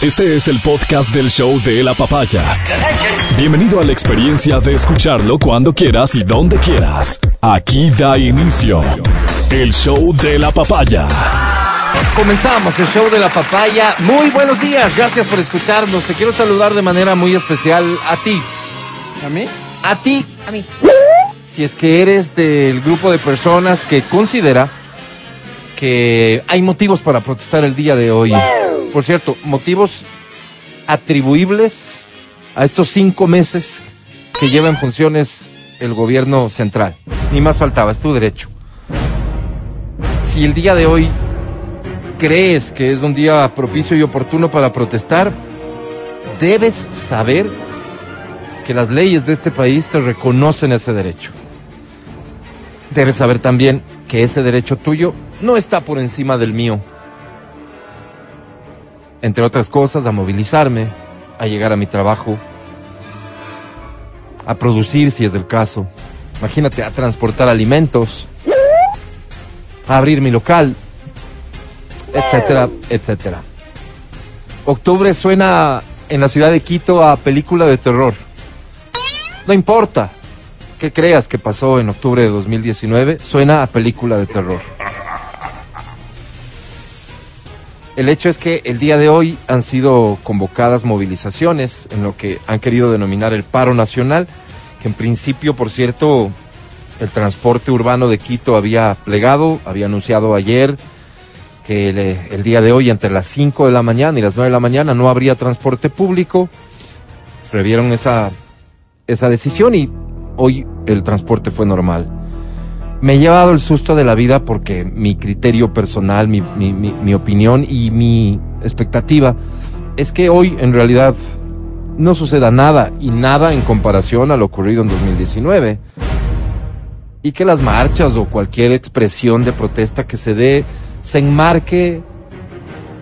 Este es el podcast del show de la papaya. Bienvenido a la experiencia de escucharlo cuando quieras y donde quieras. Aquí da inicio el show de la papaya. Comenzamos el show de la papaya. Muy buenos días, gracias por escucharnos. Te quiero saludar de manera muy especial a ti. ¿A mí? A ti, A mí. si es que eres del grupo de personas que considera que hay motivos para protestar el día de hoy. Por cierto, motivos atribuibles a estos cinco meses que lleva en funciones el gobierno central. Ni más faltaba, es tu derecho. Si el día de hoy crees que es un día propicio y oportuno para protestar, debes saber que las leyes de este país te reconocen ese derecho. Debes saber también que ese derecho tuyo no está por encima del mío. Entre otras cosas, a movilizarme, a llegar a mi trabajo, a producir si es el caso. Imagínate, a transportar alimentos, a abrir mi local, etcétera, etcétera. Octubre suena en la ciudad de Quito a película de terror. No importa qué creas que pasó en octubre de 2019, suena a película de terror. El hecho es que el día de hoy han sido convocadas movilizaciones en lo que han querido denominar el paro nacional, que en principio, por cierto, el transporte urbano de Quito había plegado, había anunciado ayer que el, día de hoy entre las 5 de la mañana y las 9 de la mañana no habría transporte público. Previeron esa, esa decisión y hoy el transporte fue normal. Me he llevado el susto de la vida porque mi criterio personal, mi, mi, mi, mi opinión y mi expectativa es que hoy en realidad no suceda nada y nada en comparación a lo ocurrido en 2019 y que las marchas o cualquier expresión de protesta que se dé se enmarque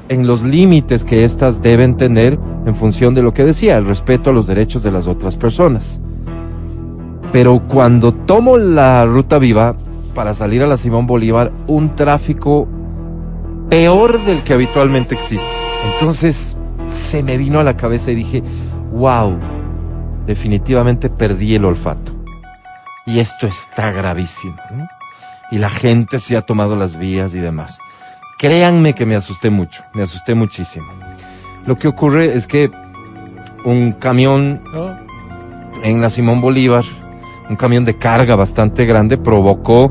en los límites que éstas deben tener en función de lo que decía, el respeto a los derechos de las otras personas. Pero cuando tomo la ruta viva para salir a la Simón Bolívar, un tráfico peor del que habitualmente existe. Entonces se me vino a la cabeza y dije, wow, definitivamente perdí el olfato. Y esto está gravísimo. ¿no? Y la gente se ha tomado las vías y demás. Créanme que me asusté mucho, me asusté muchísimo. Lo que ocurre es que un camión en la Simón Bolívar, un camión de carga bastante grande, provocó,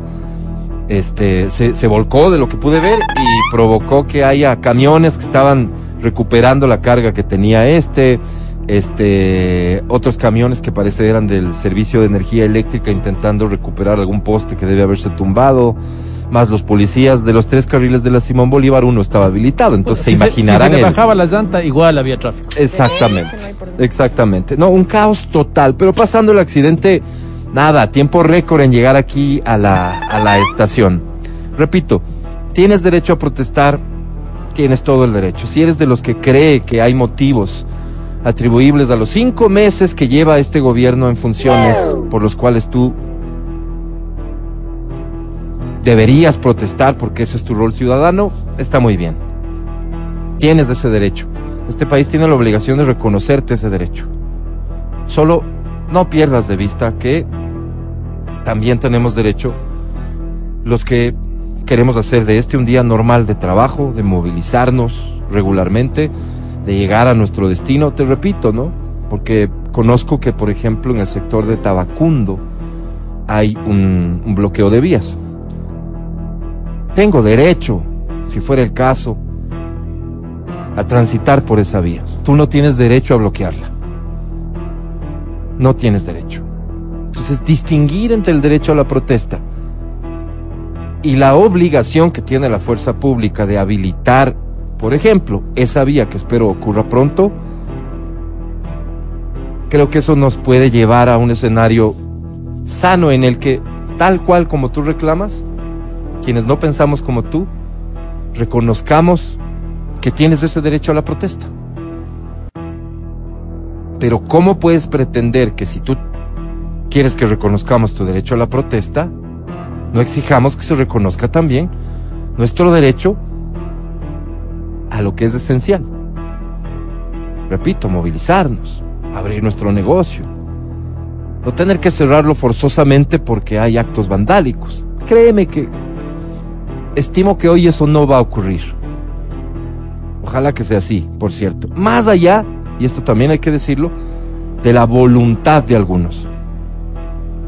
este, se, se volcó de lo que pude ver y provocó que haya camiones que estaban recuperando la carga que tenía este, este, otros camiones que parece eran del servicio de energía eléctrica intentando recuperar algún poste que debe haberse tumbado, más los policías de los tres carriles de la Simón Bolívar, uno estaba habilitado, entonces se Si imaginarán Si se le bajaba la llanta, igual había tráfico. Exactamente, exactamente. No, un caos total, pero pasando el accidente, nada, tiempo récord en llegar aquí a la, a la estación. Repito, tienes derecho a protestar, tienes todo el derecho. Si eres de los que cree que hay motivos atribuibles a los cinco meses que lleva este gobierno en funciones por los cuales tú deberías protestar porque ese es tu rol ciudadano, está muy bien. Tienes ese derecho. Este país tiene la obligación de reconocerte ese derecho. Solo no pierdas de vista que también tenemos derecho los que queremos hacer de este un día normal de trabajo, de movilizarnos regularmente, de llegar a nuestro destino, te repito, ¿no? Porque conozco que, por ejemplo, en el sector de Tabacundo hay un, un bloqueo de vías. Tengo derecho, si fuera el caso, a transitar por esa vía. Tú no tienes derecho a bloquearla. No tienes derecho. Entonces, distinguir entre el derecho a la protesta y la obligación que tiene la fuerza pública de habilitar, por ejemplo, esa vía que espero ocurra pronto, creo que eso nos puede llevar a un escenario sano en el que, tal cual como tú reclamas, quienes no pensamos como tú, reconozcamos que tienes ese derecho a la protesta. Pero ¿cómo puedes pretender que si tú quieres que reconozcamos tu derecho a la protesta, no exijamos que se reconozca también nuestro derecho a lo que es esencial? repito, movilizarnos, abrir nuestro negocio, no tener que cerrarlo forzosamente porque hay actos vandálicos. Créeme que estimo que hoy eso no va a ocurrir. Ojalá que sea así, por cierto. Más allá, y esto también hay que decirlo, de la voluntad de algunos.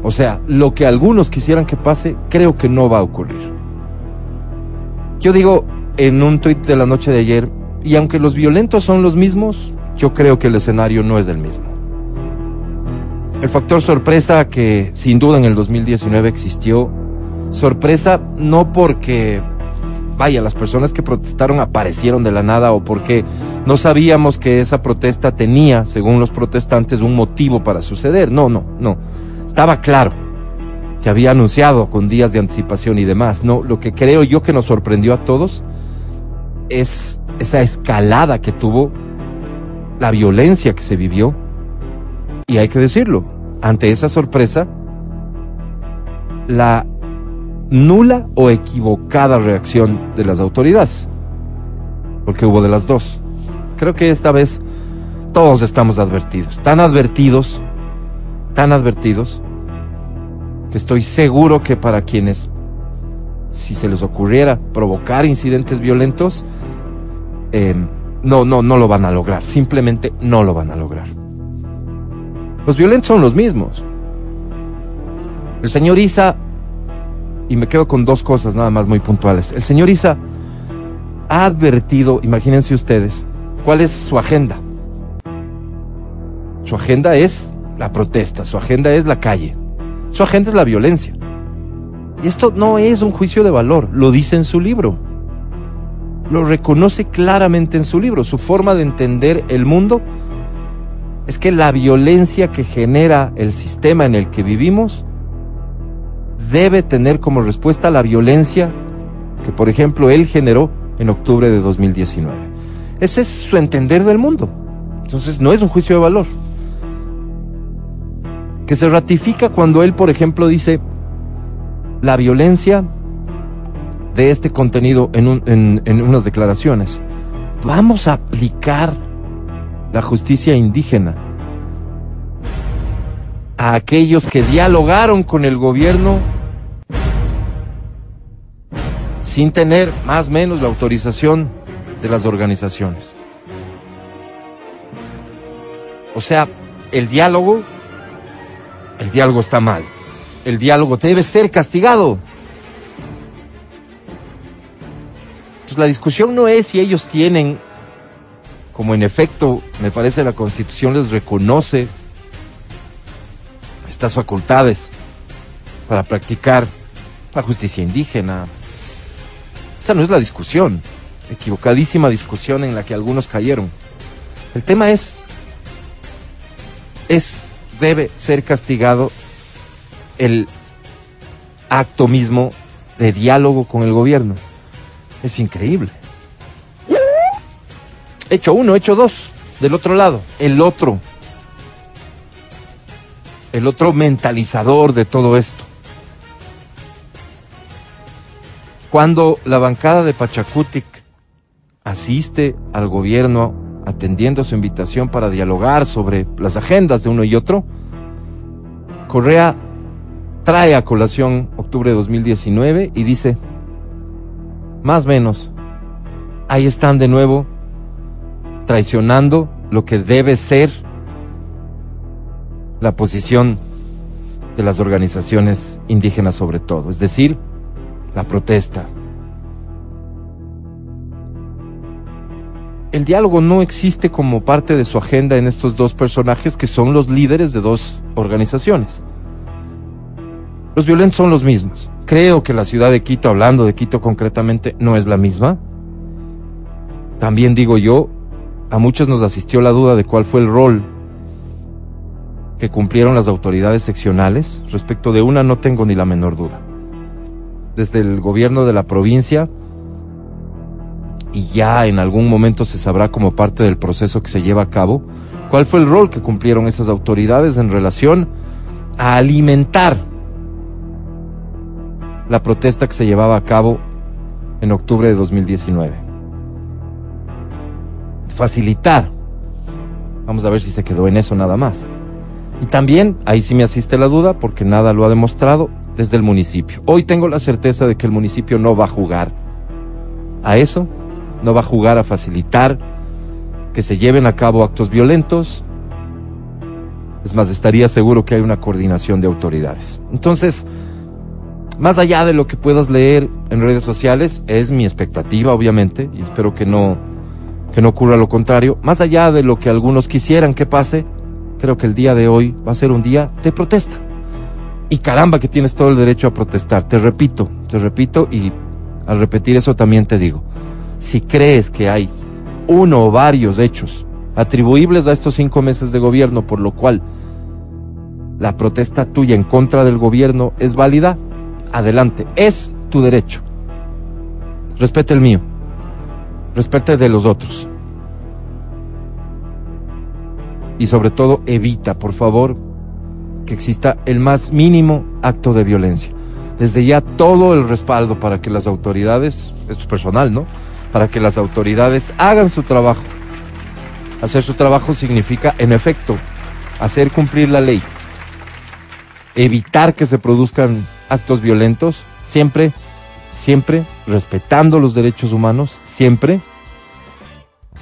O sea, lo que algunos quisieran que pase, creo que no va a ocurrir. Yo digo en un tuit de la noche de ayer, y aunque los violentos son los mismos, yo creo que el escenario no es el mismo. El factor sorpresa que sin duda en el 2019 existió, sorpresa no porque, vaya, las personas que protestaron aparecieron de la nada o porque no sabíamos que esa protesta tenía, según los protestantes, un motivo para suceder. No, no, no. Estaba claro. Se había anunciado con días de anticipación y demás. No, lo que creo yo que nos sorprendió a todos es esa escalada que tuvo la violencia que se vivió. Y hay que decirlo, ante esa sorpresa, la nula o equivocada reacción de las autoridades. Porque hubo de las dos. Creo que esta vez todos estamos advertidos. Tan advertidos, tan advertidos, que estoy seguro que para quienes, si se les ocurriera provocar incidentes violentos, eh, no, no, no lo van a lograr. Simplemente no lo van a lograr. Los violentos son los mismos. El señor Isa, y me quedo con dos cosas nada más muy puntuales. El señor Isa ha advertido, imagínense ustedes, cuál es su agenda. Su agenda es la protesta, su agenda es la calle, su agenda es la violencia. Y esto no es un juicio de valor, lo dice en su libro lo reconoce claramente en su libro. Su forma de entender el mundo es que la violencia que genera el sistema en el que vivimos debe tener como respuesta la violencia que, por ejemplo, él generó en octubre de 2019. Ese es su entender del mundo. Entonces no es un juicio de valor. Que se ratifica cuando él, por ejemplo, dice, la violencia de este contenido en, unas declaraciones. Vamos a aplicar la justicia indígena a aquellos que dialogaron con el gobierno sin tener más o menos la autorización de las organizaciones. O sea, el diálogo, el diálogo está mal. El diálogo debe ser castigado. la discusión no es si ellos tienen, como en efecto me parece la constitución les reconoce estas facultades para practicar la justicia indígena. Esa no es la discusión, equivocadísima discusión en la que algunos cayeron. El tema es, es, debe ser castigado el acto mismo de diálogo con el gobierno. Es increíble. Hecho uno, hecho dos. Del otro lado, el otro. El otro mentalizador de todo esto. Cuando la bancada de Pachacutic asiste al gobierno atendiendo su invitación para dialogar sobre las agendas de uno y otro, Correa trae a colación octubre de 2019 y dice, más o menos, ahí están de nuevo traicionando lo que debe ser la posición de las organizaciones indígenas sobre todo, es decir, la protesta. El diálogo no existe como parte de su agenda en estos dos personajes que son los líderes de dos organizaciones. Los violentos son los mismos. Creo que la ciudad de Quito, hablando de Quito concretamente, no es la misma. También digo yo, a muchos nos asistió la duda de cuál fue el rol que cumplieron las autoridades seccionales. Respecto de una no tengo ni la menor duda. Desde el gobierno de la provincia, y ya en algún momento se sabrá como parte del proceso que se lleva a cabo, cuál fue el rol que cumplieron esas autoridades en relación a alimentar la protesta que se llevaba a cabo en octubre de 2019. Facilitar Vamos a ver si se quedó en eso nada más. Y también, ahí sí me asiste la duda, porque nada lo ha demostrado desde el municipio. Hoy tengo la certeza de que el municipio no va a jugar a eso, no va a jugar a facilitar que se lleven a cabo actos violentos. Es más, estaría seguro que hay una coordinación de autoridades. Entonces, más allá de lo que puedas leer en redes sociales, es mi expectativa, obviamente, y espero que no, que no ocurra lo contrario. Más allá de lo que algunos quisieran que pase, creo que el día de hoy va a ser un día de protesta. Y caramba que tienes todo el derecho a protestar. Te repito, te repito, y al repetir eso también te digo, si crees que hay uno o varios hechos atribuibles a estos cinco meses de gobierno, por lo cual la protesta tuya en contra del gobierno es válida, adelante, es tu derecho. Respete el mío, respete de los otros. Y sobre todo, evita, por favor, que exista el más mínimo acto de violencia. Desde ya todo el respaldo para que las autoridades, esto es personal, ¿no? Para que las autoridades hagan su trabajo. Hacer su trabajo significa, en efecto, hacer cumplir la ley. Evitar que se produzcan actos violentos, siempre, siempre respetando los derechos humanos, siempre,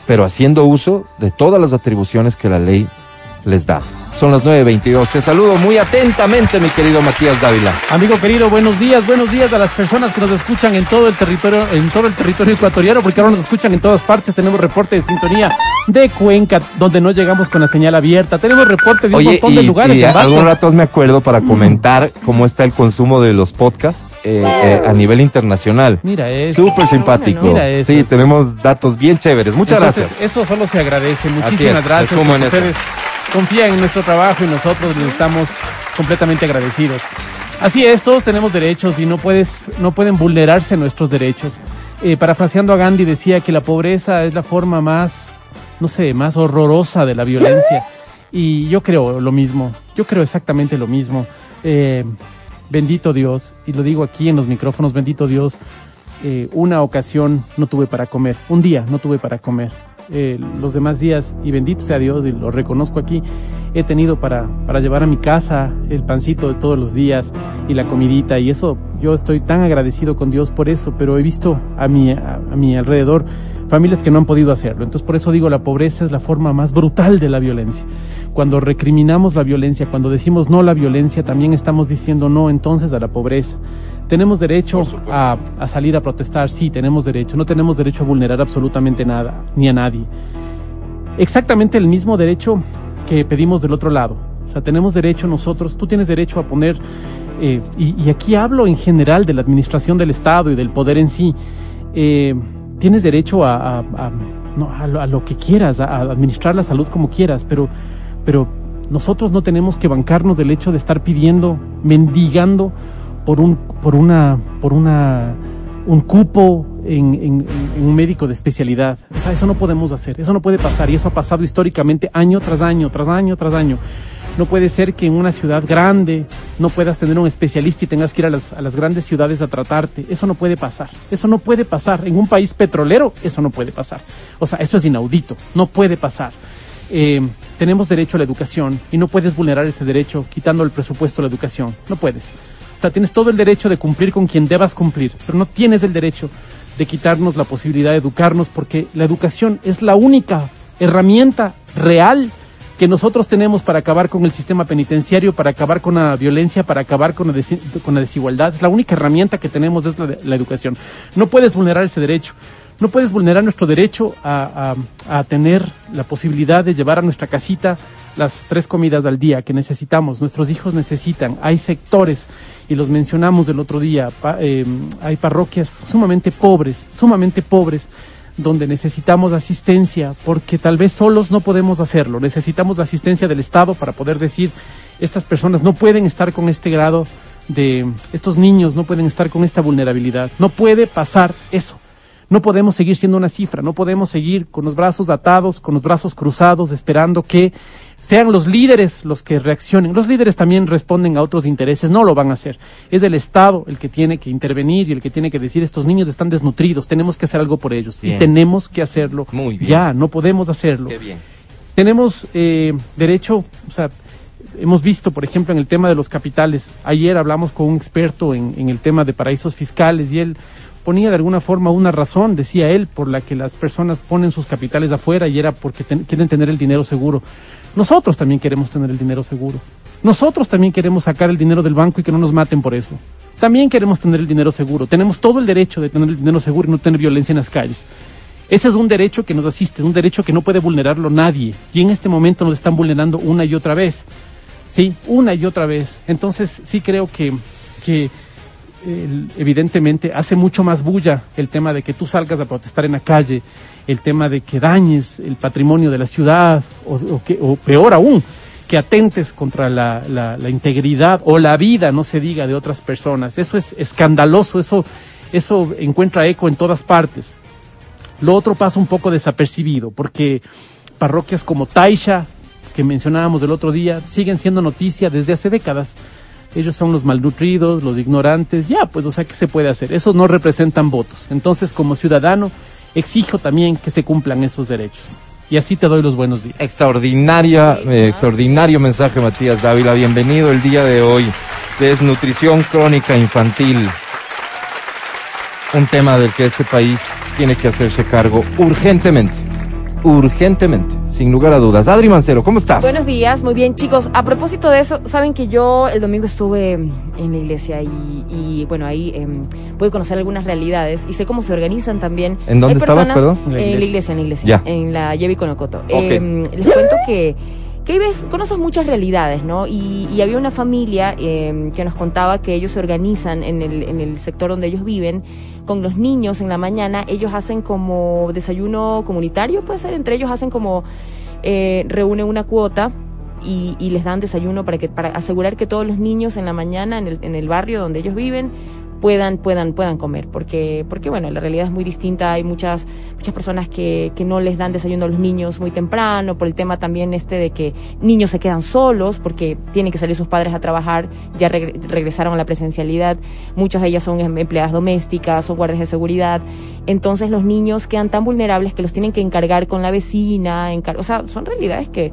pero haciendo uso de todas las atribuciones que la ley les da. Son las 9.22. Te saludo muy atentamente, mi querido Matías Dávila. Amigo querido, buenos días, buenos días a las personas que nos escuchan en todo el territorio, en todo el territorio ecuatoriano, porque ahora nos escuchan en todas partes. Tenemos reporte de sintonía de Cuenca, donde no llegamos con la señal abierta. Tenemos reporte de un montón de lugares. Y de algún rato me acuerdo para comentar cómo está el consumo de los podcasts. Eh, eh, a nivel internacional. Mira eso. Súper simpático. Mira eso. Sí, tenemos datos bien chéveres. Muchas Entonces, gracias. Esto solo se agradece. Muchísimas es, gracias. en porque eso. Confían en nuestro trabajo y nosotros les estamos completamente agradecidos. Así es, todos tenemos derechos y no puedes, no pueden vulnerarse nuestros derechos. Eh, parafraseando a Gandhi decía que la pobreza es la forma más, no sé, más horrorosa de la violencia. Y yo creo lo mismo. Yo creo exactamente lo mismo. Eh, bendito Dios, y lo digo aquí en los micrófonos, bendito Dios, eh, una ocasión no tuve para comer, un día no tuve para comer. Eh, los demás días, y bendito sea Dios, y lo reconozco aquí, he tenido para, para llevar a mi casa el pancito de todos los días y la comidita, y eso, yo estoy tan agradecido con Dios por eso, pero he visto a mi, a, a mi alrededor familias que no han podido hacerlo. Entonces, por eso digo, la pobreza es la forma más brutal de la violencia. Cuando recriminamos la violencia, cuando decimos no a la violencia, también estamos diciendo no entonces a la pobreza. Tenemos derecho a, a salir a protestar, sí, tenemos derecho. No tenemos derecho a vulnerar absolutamente nada, ni a nadie. Exactamente el mismo derecho que pedimos del otro lado. O sea, tenemos derecho nosotros, tú tienes derecho a poner, eh, y, y aquí hablo en general de la administración del Estado y del poder en sí, eh, tienes derecho a, a, a, no, a, lo, que quieras, a, a administrar la salud como quieras, pero, pero nosotros no tenemos que bancarnos del hecho de estar pidiendo, mendigando por un, por una, por una, un cupo en, en, en, un médico de especialidad. O sea, eso no podemos hacer, eso no puede pasar y eso ha pasado históricamente año tras año, tras año, tras año. No puede ser que en una ciudad grande no puedas tener un especialista y tengas que ir a las, grandes ciudades a tratarte. Eso no puede pasar. Eso no puede pasar. En un país petrolero, eso no puede pasar. O sea, eso es inaudito. No puede pasar. Eh, tenemos derecho a la educación y no puedes vulnerar ese derecho quitando el presupuesto a la educación. No puedes. O sea, tienes todo el derecho de cumplir con quien debas cumplir, pero no tienes el derecho de quitarnos la posibilidad de educarnos porque la educación es la única herramienta real que nosotros tenemos para acabar con el sistema penitenciario, para acabar con la violencia, para acabar con la, des con la desigualdad. Es la única herramienta que tenemos es la, la, educación. No puedes vulnerar ese derecho. No puedes vulnerar nuestro derecho a, tener la posibilidad de llevar a nuestra casita las tres comidas al día que necesitamos. Nuestros hijos necesitan. Hay sectores y los mencionamos el otro día, eh, hay parroquias sumamente pobres, sumamente pobres, donde necesitamos asistencia, porque tal vez solos no podemos hacerlo, necesitamos la asistencia del Estado para poder decir, estas personas no pueden estar con este grado de, estos niños no pueden estar con esta vulnerabilidad, no puede pasar eso. No podemos seguir siendo una cifra, no podemos seguir con los brazos atados, con los brazos cruzados, esperando que sean los líderes los que reaccionen. Los líderes también responden a otros intereses, no lo van a hacer. Es el Estado el que tiene que intervenir y el que tiene que decir estos niños están desnutridos, tenemos que hacer algo por ellos. Bien. Y tenemos que hacerlo Muy bien. ya, no podemos hacerlo. Qué bien. Tenemos eh, derecho, o sea, hemos visto, por ejemplo, en el tema de los capitales. Ayer hablamos con un experto en, en el tema de paraísos fiscales y él ponía de alguna forma una razón, decía él, por la que las personas ponen sus capitales afuera y era porque ten- quieren tener el dinero seguro. Nosotros también queremos tener el dinero seguro. Nosotros también queremos sacar el dinero del banco y que no nos maten por eso. También queremos tener el dinero seguro. Tenemos todo el derecho de tener el dinero seguro y no tener violencia en las calles. Ese es un derecho que nos asiste, un derecho que no puede vulnerarlo nadie. Y en este momento nos están vulnerando una y otra vez. Sí, una y otra vez. Entonces sí creo que, que evidentemente hace mucho más bulla el tema de que tú salgas a protestar en la calle, el tema de que dañes el patrimonio de la ciudad, o, que, peor aún, que atentes contra la integridad o la vida, no se diga, de otras personas. Eso es escandaloso, eso, eso encuentra eco en todas partes. Lo otro pasa un poco desapercibido, porque parroquias como Taisha, que mencionábamos el otro día, siguen siendo noticia desde hace décadas. Ellos son los malnutridos, los ignorantes, ya, pues, o sea, ¿qué se puede hacer? Esos no representan votos. Entonces, como ciudadano, exijo también que se cumplan esos derechos. Y así te doy los buenos días. Extraordinaria, eh, extraordinario mensaje, Matías Dávila. Bienvenido el día de hoy. Desnutrición crónica infantil. Un tema del que este país tiene que hacerse cargo urgentemente. Urgentemente, sin lugar a dudas. Adri Mancero, ¿cómo estás? Buenos días, muy bien chicos. A propósito de eso, saben que yo el domingo estuve en la iglesia y, y, bueno, ahí em, pude conocer algunas realidades y sé cómo se organizan también. ¿En dónde Hay estabas, personas- perdón? En la En la iglesia. en la iglesia, Ya. en la Yevi Conocoto. Em, les cuento que, que ves, conoces muchas realidades, ¿no? Y, y había una familia em, que nos contaba que ellos se organizan en el, en el sector donde ellos viven con los niños en la mañana, ellos hacen como desayuno comunitario, puede ser, entre ellos hacen como, eh, reúnen una cuota y, y les dan desayuno para que para asegurar que todos los niños en la mañana en el, en el barrio donde ellos viven puedan puedan puedan comer porque porque bueno la realidad es muy distinta. Hay muchas muchas personas que, que no les dan desayuno a los niños muy temprano por el tema también este de que niños se quedan solos porque tienen que salir sus padres a trabajar ya regre- regresaron a la presencialidad. Muchas de ellas son em- empleadas domésticas o guardias de seguridad. Entonces los niños quedan tan vulnerables que los tienen que encargar con la vecina o sea son realidades que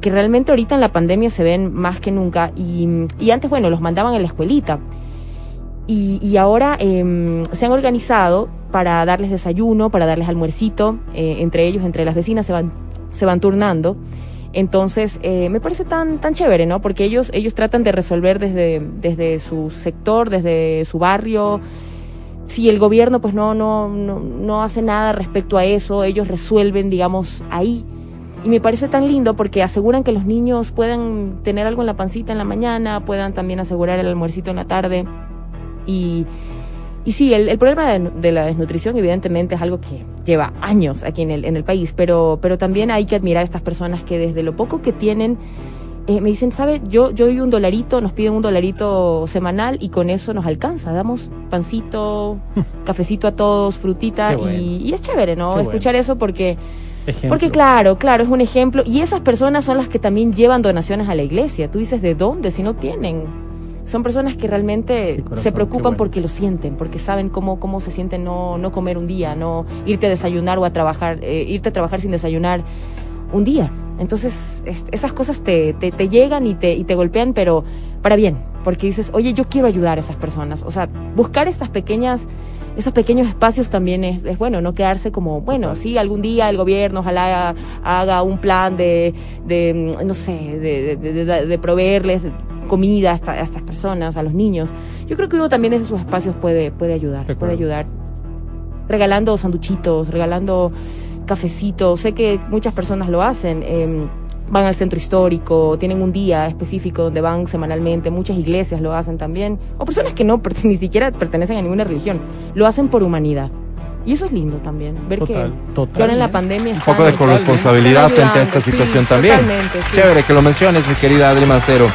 que realmente ahorita en la pandemia se ven más que nunca. Y, y antes, bueno, los mandaban a la escuelita y, y ahora eh, se han organizado para darles desayuno, para darles almuercito, eh, entre ellos, entre las vecinas se van, se van turnando. Entonces, eh, me parece tan, tan chévere, ¿no? Porque ellos, ellos tratan de resolver desde, desde su sector, desde su barrio. Si el gobierno pues no, no, no, no hace nada respecto a eso, ellos resuelven, digamos, ahí. Y me parece tan lindo porque aseguran que los niños puedan tener algo en la pancita en la mañana, puedan también asegurar el almuercito en la tarde. Y, y sí, el, el problema de, de la desnutrición evidentemente es algo que lleva años aquí en el, en el país, pero, pero también hay que admirar a estas personas que desde lo poco que tienen, eh, me dicen, ¿sabe? Yo, yo doy un dolarito, nos piden un dolarito semanal y con eso nos alcanza. Damos pancito, cafecito a todos, frutita bueno. y, y es chévere, ¿no? Qué Escuchar eso porque... Ejemplo. Porque claro, claro, es un ejemplo. Y esas personas son las que también llevan donaciones a la iglesia. Tú dices, ¿de dónde? Si no tienen. Son personas que realmente corazón, se preocupan bueno. porque lo sienten, porque saben cómo, cómo se siente no, no comer un día, no irte a desayunar o a trabajar, eh, irte a trabajar sin desayunar un día. Entonces, es- esas cosas te, te, te llegan y te, y te golpean, pero para bien, porque dices, oye, yo quiero ayudar a esas personas. O sea, buscar estas pequeñas, esos pequeños espacios también es, es bueno, no quedarse como, bueno, sí, algún día el gobierno ojalá haga, un plan de, de no sé, de proveerles comida a, esta- a estas personas, a los niños. Yo creo que uno también en esos espacios puede, puede ayudar, De puede ayudar regalando sanduchitos, regalando cafecitos. Sé que muchas personas lo hacen. eh, van al centro histórico, tienen un día específico donde van semanalmente. Muchas iglesias lo hacen también. O personas que no ni siquiera pertenecen a ninguna religión. Lo hacen por humanidad. Y eso es lindo también. Ver Total, que, que ahora en la pandemia Un poco de corresponsabilidad frente a esta situación sí, también. sí. Chévere que lo menciones, mi querida Adri Mancero.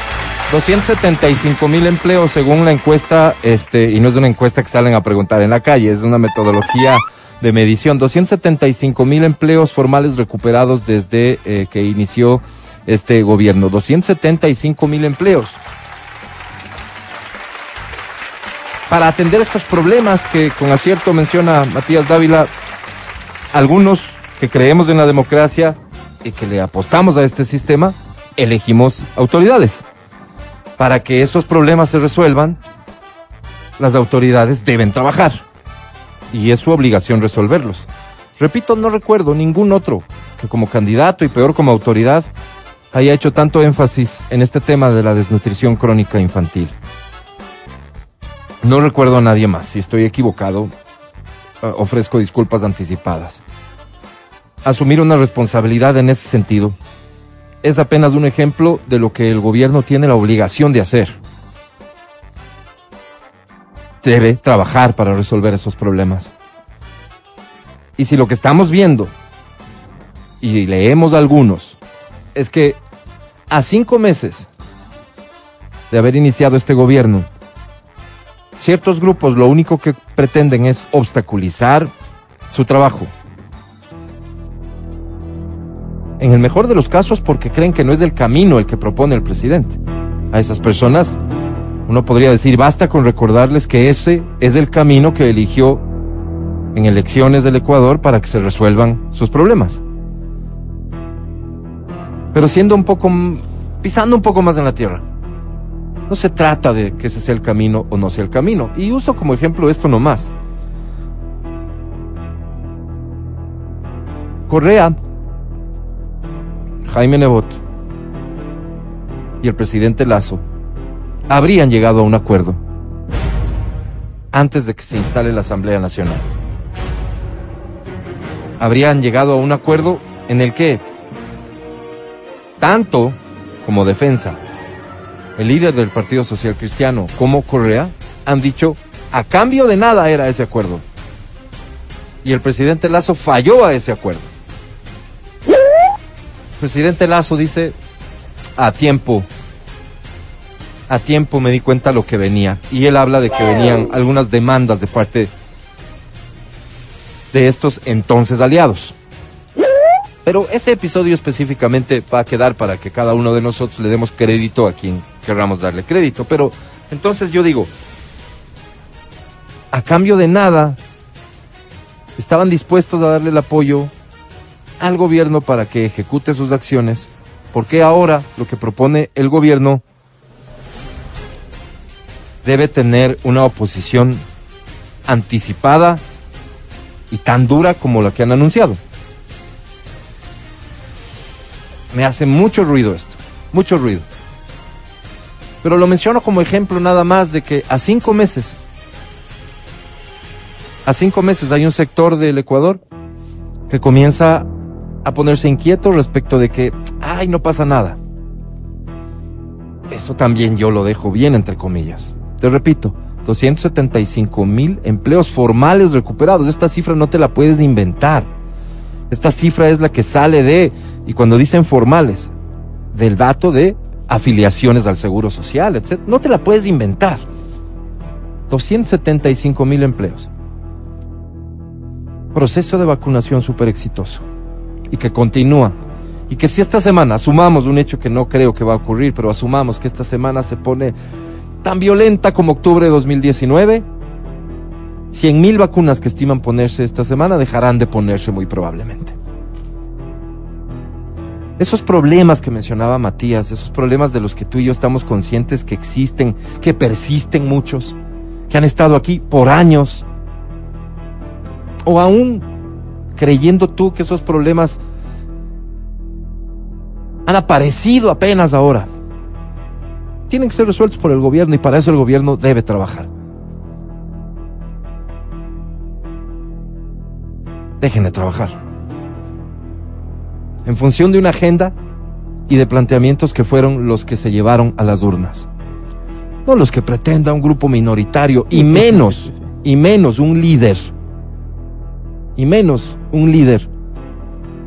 275 mil empleos según la encuesta, este, y no es una encuesta que salen a preguntar en la calle, es una metodología de medición. 275 mil empleos formales recuperados desde eh, que inició este gobierno. 275 mil empleos. Para atender estos problemas que con acierto menciona Matías Dávila, algunos que creemos en la democracia y que le apostamos a este sistema, elegimos autoridades. Para que esos problemas se resuelvan, las autoridades deben trabajar. Y es su obligación resolverlos. Repito, no recuerdo ningún otro que como candidato y peor como autoridad haya hecho tanto énfasis en este tema de la desnutrición crónica infantil. No recuerdo a nadie más. Si estoy equivocado, eh, ofrezco disculpas anticipadas. Asumir una responsabilidad en ese sentido es apenas un ejemplo de lo que el gobierno tiene la obligación de hacer. Debe trabajar para resolver esos problemas. Y si lo que estamos viendo, y leemos algunos, es que a cinco meses de haber iniciado este gobierno, ciertos grupos lo único que pretenden es obstaculizar su trabajo. En el mejor de los casos porque creen que no es el camino el que propone el presidente. A esas personas uno podría decir, basta con recordarles que ese es el camino que eligió en elecciones del Ecuador para que se resuelvan sus problemas. Pero siendo un poco, pisando un poco más en la tierra. No se trata de que ese sea el camino o no sea el camino. Y uso como ejemplo esto nomás. Correa, Jaime Nebot y el presidente Lazo habrían llegado a un acuerdo antes de que se instale la Asamblea Nacional habrían llegado a un acuerdo en el que tanto como defensa, el líder del Partido Social Cristiano como Correa han dicho a cambio de nada era ese acuerdo. Y el presidente Lazo falló a ese acuerdo. Presidente Lazo dice, a tiempo, a tiempo me di cuenta lo que venía. Y él habla de que venían algunas demandas de parte de estos entonces aliados. Pero ese episodio específicamente va a quedar para que cada uno de nosotros le demos crédito a quien querramos darle crédito. Pero entonces yo digo, a cambio de nada, estaban dispuestos a darle el apoyo al gobierno para que ejecute sus acciones. porque ahora lo que propone el gobierno debe tener una oposición anticipada y tan dura como la que han anunciado. Me hace mucho ruido esto, mucho ruido. Pero lo menciono como ejemplo nada más de que a cinco meses, a cinco meses hay un sector del Ecuador que comienza a ponerse inquieto respecto de que, ay, no pasa nada. Esto también yo lo dejo bien entre comillas. Te repito, 275 mil empleos formales recuperados. Esta cifra no te la puedes inventar. Esta cifra es la que sale de, y cuando dicen formales, del dato de afiliaciones al Seguro Social, etc. No te la puedes inventar. 275 mil empleos. Proceso de vacunación súper exitoso y que continúa. Y que si esta semana asumamos un hecho que no creo que va a ocurrir, pero asumamos que esta semana se pone tan violenta como octubre de 2019, 100 mil vacunas que estiman ponerse esta semana dejarán de ponerse muy probablemente. Esos problemas que mencionaba Matías, esos problemas de los que tú y yo estamos conscientes que existen, que persisten muchos, que han estado aquí por años, o aún creyendo tú que esos problemas han aparecido apenas ahora tienen que ser resueltos por el gobierno y para eso el gobierno debe trabajar. Dejen de trabajar. En función de una agenda y de planteamientos que fueron los que se llevaron a las urnas. No los que pretenda un grupo minoritario y menos, y menos un líder. Y menos un líder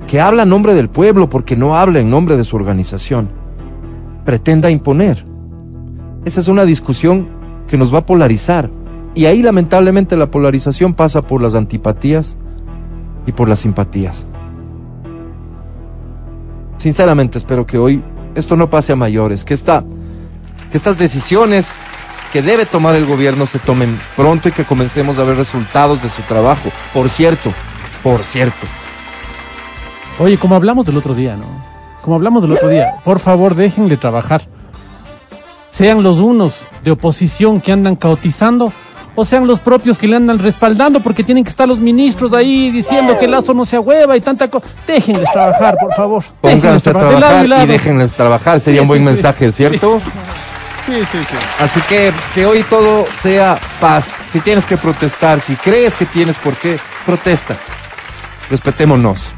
que habla en nombre del pueblo porque no habla en nombre de su organización. Pretenda imponer. Esa es una discusión que nos va a polarizar. Y ahí lamentablemente la polarización pasa por las antipatías y por las simpatías. Sinceramente espero que hoy esto no pase a mayores, que, esta, que estas decisiones que debe tomar el gobierno se tomen pronto y que comencemos a ver resultados de su trabajo. Por cierto, por cierto, Oye, como hablamos del otro día, ¿no? Como hablamos del otro día, por favor dejen de trabajar. Sean los unos de oposición que andan caotizando o sean los propios que le andan respaldando porque tienen que estar los ministros ahí diciendo que el lazo no se hueva y tanta cosa. Déjenles trabajar, por favor. Pónganse a de lado y trabajar y déjenles trabajar, sería Sí, un buen sí, sí. mensaje, ¿cierto? Sí, sí, sí. Así que que hoy todo sea paz. Si tienes que protestar, si crees que tienes por qué, protesta. Respetémonos.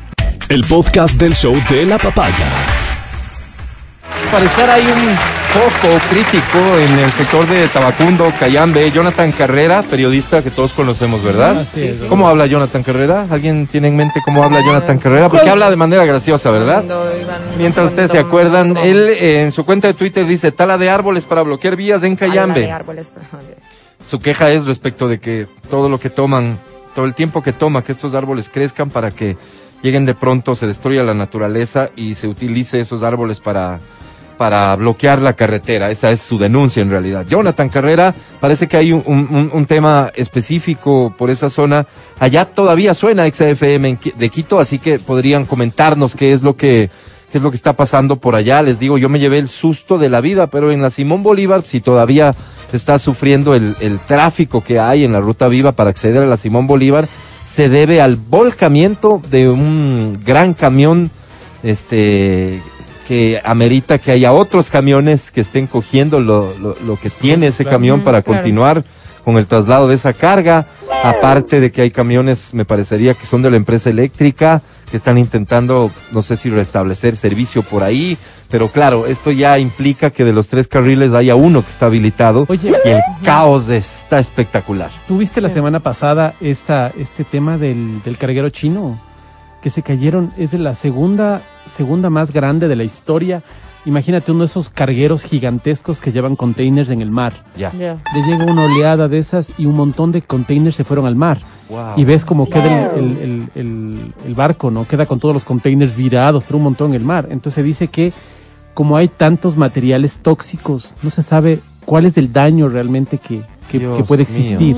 El podcast del show de la papaya. Al parecer hay un foco crítico en el sector de Tabacundo, Cayambe. Jonathan Carrera, periodista que todos conocemos, ¿verdad? Así es. ¿Cómo habla Jonathan Carrera? ¿Alguien tiene en mente cómo habla Jonathan Carrera? Porque habla de manera graciosa, ¿verdad? Cuando iban- Mientras ustedes se acuerdan, él eh, en su cuenta de Twitter dice tala de árboles para bloquear vías en Cayambe. árboles, perdón. Su queja es respecto de que todo lo que toman, todo el tiempo que toma que estos árboles crezcan para que lleguen de pronto, se destruya la naturaleza y se utilice esos árboles para, para bloquear la carretera. Esa es su denuncia en realidad. Jonathan Carrera, parece que hay un, tema específico por esa zona. Allá todavía suena XFM de Quito, así que podrían comentarnos qué es lo que qué es lo que está pasando por allá. Les digo, yo me llevé el susto de la vida, pero en la Simón Bolívar, si todavía está sufriendo el, el tráfico que hay en la ruta viva para acceder a la Simón Bolívar, se debe al volcamiento de un gran camión este que amerita que haya otros camiones que estén cogiendo lo, lo- lo que tiene ese Claro. camión Mm, para claro. continuar con el traslado de esa carga. Aparte de que hay camiones, me parecería que son de la empresa eléctrica, que están intentando, no sé si restablecer servicio por ahí, pero claro, esto ya implica que de los tres carriles haya uno que está habilitado Oye. y el caos está espectacular. ¿Tuviste la semana pasada esta, este tema del, del carguero chino? Que se cayeron, es de la segunda, segunda más grande de la historia. Imagínate uno de esos cargueros gigantescos que llevan containers en el mar. Ya. Ya. Le llega una oleada de esas y un montón de containers se fueron al mar. Wow. Y ves cómo queda el, el- el- el- el barco, ¿no? Queda con todos los containers virados, pero un montón en el mar. Entonces se dice que como hay tantos materiales tóxicos, no se sabe cuál es el daño realmente que, que- puede mío. existir.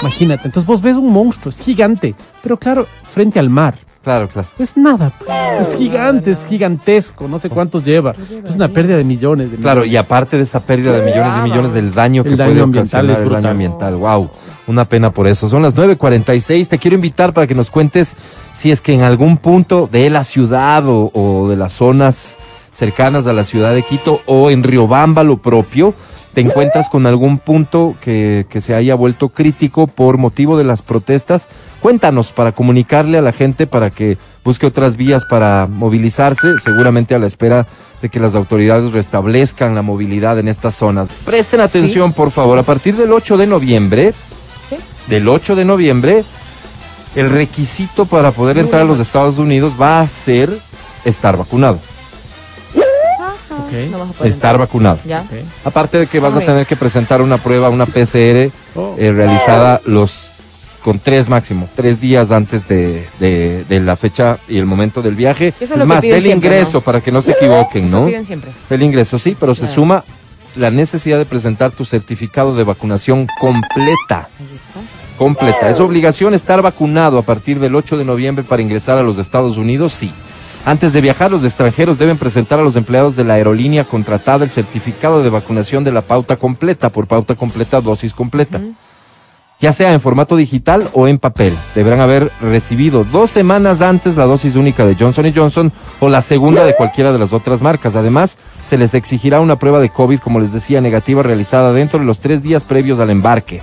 Imagínate. Entonces vos ves un monstruo, es gigante, pero claro, frente al mar. Claro, claro. Es nada, pues, es gigante, es gigantesco, no sé cuántos lleva. Es una pérdida de millones de Claro, y millones. aparte de esa pérdida de millones y millones del daño El que daño puede ambiental ocasionar es el daño ambiental. Wow, una pena por eso. Son las 9.46. Te quiero invitar para que nos cuentes si es que en algún punto de la ciudad o, o de las zonas cercanas a la ciudad de Quito o en Riobamba lo propio, te encuentras con algún punto que, que se haya vuelto crítico por motivo de las protestas. Cuéntanos para comunicarle a la gente para que busque otras vías para movilizarse, seguramente a la espera de que las autoridades restablezcan la movilidad en estas zonas. Presten atención, por favor, a partir del 8 de noviembre, ¿Sí? del 8 de noviembre, el requisito para poder entrar a los Estados Unidos va a ser estar vacunado. Ok. No vas a poder Estar entrar. vacunado. Ya. Aparte de que vas a tener que presentar una prueba, una PCR Oh. eh, realizada los con tres máximo, tres días antes de, de- de la fecha y el momento del viaje. Eso es es lo que más, del siempre, ingreso ¿no? para que no se equivoquen, Eso ¿no? piden siempre. El ingreso, sí, pero se suma la necesidad de presentar tu certificado de vacunación completa. Ahí está. Completa. ¿Es obligación estar vacunado a partir del 8 de noviembre para ingresar a los Estados Unidos? Sí. Antes de viajar, los extranjeros deben presentar a los empleados de la aerolínea contratada el certificado de vacunación de la pauta completa, por pauta completa, dosis completa. Ya sea en formato digital o en papel. Deberán haber recibido dos semanas antes la dosis única de Johnson Johnson o la segunda de cualquiera de las otras marcas. Además, se les exigirá una prueba de COVID, como les decía, negativa realizada dentro de los tres días previos al embarque.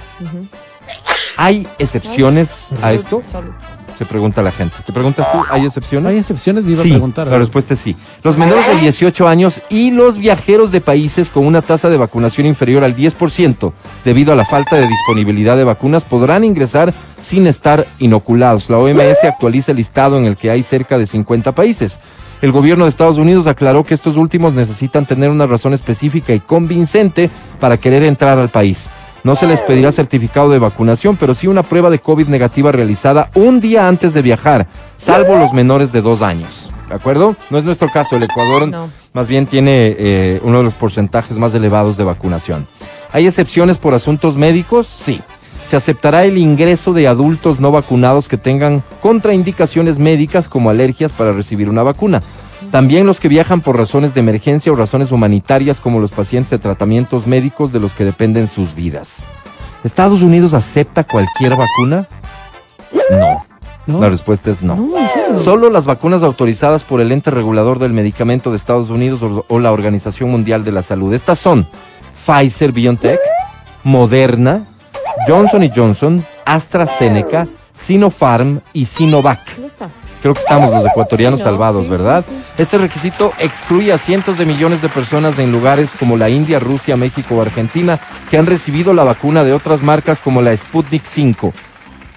¿Hay excepciones a esto? Salud. Se pregunta la gente. ¿Te preguntas tú? ¿Hay excepciones? ¿Hay excepciones? Me iba sí, a preguntar. la respuesta es sí. Los menores de 18 años y los viajeros de países con una tasa de vacunación inferior al 10% debido a la falta de disponibilidad de vacunas podrán ingresar sin estar inoculados. La OMS actualiza el listado en el que hay cerca de 50 países. El gobierno de Estados Unidos aclaró que estos últimos necesitan tener una razón específica y convincente para querer entrar al país. No se les pedirá certificado de vacunación, pero sí una prueba de COVID negativa realizada un día antes de viajar, salvo los menores de dos años. ¿De acuerdo? No es nuestro caso. El Ecuador No. más bien tiene eh, uno de los porcentajes más elevados de vacunación. ¿Hay excepciones por asuntos médicos? Sí. se aceptará el ingreso de adultos no vacunados que tengan contraindicaciones médicas como alergias para recibir una vacuna. También los que viajan por razones de emergencia o razones humanitarias como los pacientes de tratamientos médicos de los que dependen sus vidas. ¿Estados Unidos acepta cualquier vacuna? No. ¿No? La respuesta es no. Solo las vacunas autorizadas por el ente regulador del medicamento de Estados Unidos o, o la Organización Mundial de la Salud. Estas son Pfizer BioNTech, Moderna, Johnson Johnson, AstraZeneca, Sinopharm y Sinovac. Creo que estamos los ecuatorianos Sí, no, salvados, sí, ¿verdad? sí, Este requisito excluye a cientos de millones de personas en lugares como la India, Rusia, México o Argentina que han recibido la vacuna de otras marcas como la Sputnik 5.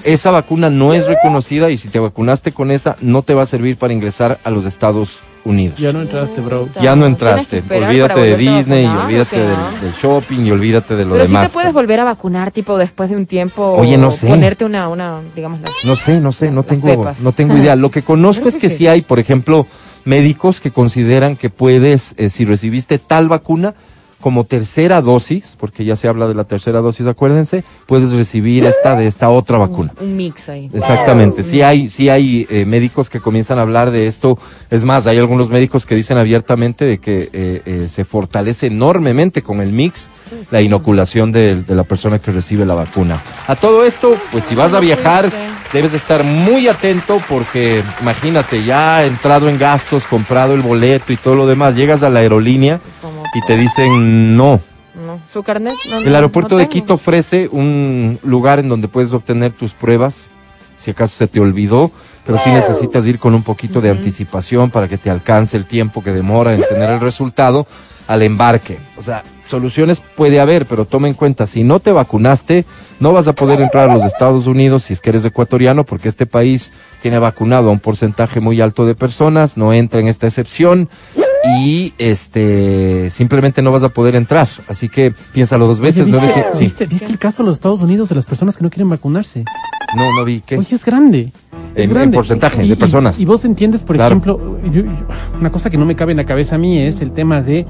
Esa vacuna no es reconocida y si te vacunaste con esa no te va a servir para ingresar a los Estados Unidos. Ya no entraste, bro. Ya no entraste. Olvídate de Disney y olvídate ¿o qué, del, shopping y olvídate de lo Pero sí demás. te puedes volver a vacunar, tipo, después de un tiempo. Oye, no sé. Ponerte una, una digamos, la- No sé, no sé, no tengo, pepas. no tengo idea. Lo que conozco es que que sí. sí hay, por ejemplo, médicos que consideran que puedes, eh, si recibiste tal vacuna, como tercera dosis, porque ya se habla de la tercera dosis, acuérdense, puedes recibir esta de esta otra vacuna. un mix ahí. Exactamente, sí hay, sí hay eh, médicos que comienzan a hablar de esto. Es más, hay algunos médicos que dicen abiertamente de que eh, eh, se fortalece enormemente con el mix la inoculación de, de la persona que recibe la vacuna. A todo esto, pues si vas a viajar, debes de estar muy atento porque imagínate, ya entrado en gastos, comprado el boleto y todo lo demás, llegas a la aerolínea y te dicen no, no. ¿Su carnet? No, el aeropuerto no de. Quito ofrece un lugar en donde puedes obtener tus pruebas, si acaso se te olvidó, pero sí necesitas ir con un poquito de anticipación para que te alcance el tiempo que demora en tener el resultado al embarque. O sea, soluciones puede haber, pero toma en cuenta, si no te vacunaste, no vas a poder entrar a los Estados Unidos si es que eres ecuatoriano, porque este país tiene vacunado a un porcentaje muy alto de personas, no entra en esta excepción y este simplemente no vas a poder entrar. Así que piénsalo dos veces. Oye, no ¿viste, sí. viste- viste el caso en los Estados Unidos de las personas que no quieren vacunarse? No, no vi que Oye, es grande. Es En- porcentaje Y- de personas. Y, vos entiendes, por Claro. ejemplo, yo- yo- una cosa que no me cabe en la cabeza a mí es el tema de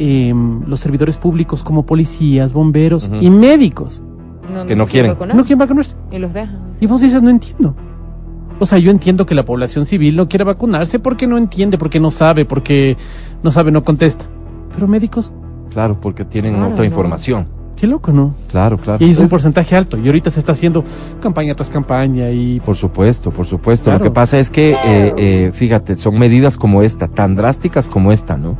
eh, los servidores públicos como policías, bomberos y médicos. Que no quieren. vacunar No quieren vacunarse. Y los dejan. Y vos dices, no entiendo. O sea, yo entiendo que la población civil no quiere vacunarse porque no entiende, porque no sabe, porque no sabe, no contesta. Pero médicos, Claro, porque tienen Claro, otra no. información. Qué loco, ¿no? Claro, claro. Y es un porcentaje alto. Y ahorita se está haciendo campaña tras campaña y... Por supuesto, por supuesto. Claro. Lo que pasa es que, eh, eh, fíjate, son medidas como esta, tan drásticas como esta, ¿no?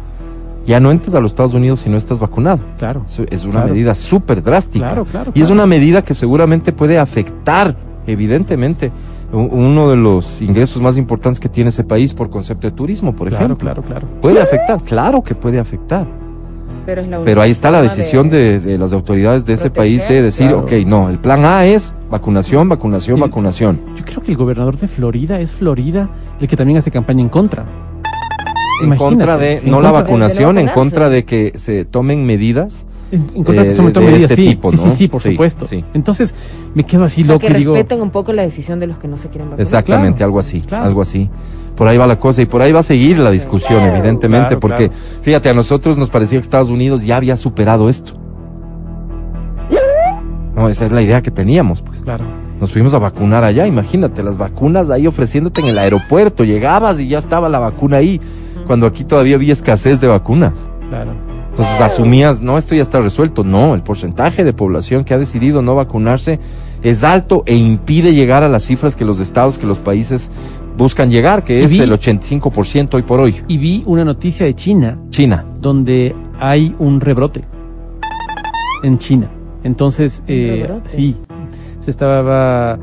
Ya no entras a los Estados Unidos si no estás vacunado. Claro. Es, una Claro. medida súper drástica. Claro, claro, Y es claro. una medida que seguramente puede afectar, evidentemente, uno de los ingresos más importantes que tiene ese país por concepto de turismo, por Claro, ejemplo. claro, claro. Puede afectar, claro que puede afectar. Pero, es la Pero ahí está la decisión de, de las autoridades de ese proteger, país de decir, claro. ok, no, el plan A es vacunación, vacunación, Y- vacunación. Yo creo que el gobernador de Florida es Florida el que también hace campaña en contra. En Imagínate, contra de, en no la vacunación, en contra de que se tomen medidas. En, en contra de Eh, este momento de- de medidas, este sí, tipo, sí, ¿no? sí, sí, por Sí, supuesto. sí. Entonces me quedo así loco que y digo, respeten un poco la decisión de los que no se quieren vacunar. Exactamente, Claro, algo así, claro. algo así. Por ahí va la cosa y por ahí va a seguir la discusión, evidentemente, Claro, porque claro. fíjate, a nosotros nos parecía que Estados Unidos ya había superado esto. No, esa es la idea que teníamos, pues. claro, Nos fuimos a vacunar allá, imagínate, las vacunas ahí ofreciéndote en el aeropuerto, llegabas y ya estaba la vacuna ahí, cuando aquí todavía había escasez de vacunas. claro. Entonces asumías, no, esto ya está resuelto. No, el porcentaje de población que ha decidido no vacunarse es alto e impide llegar a las cifras que los estados, que los países buscan llegar, que Y es vi- el 85% hoy por hoy. Y vi una noticia de China China. donde hay un rebrote en China. Entonces, eh, sí, se estaba,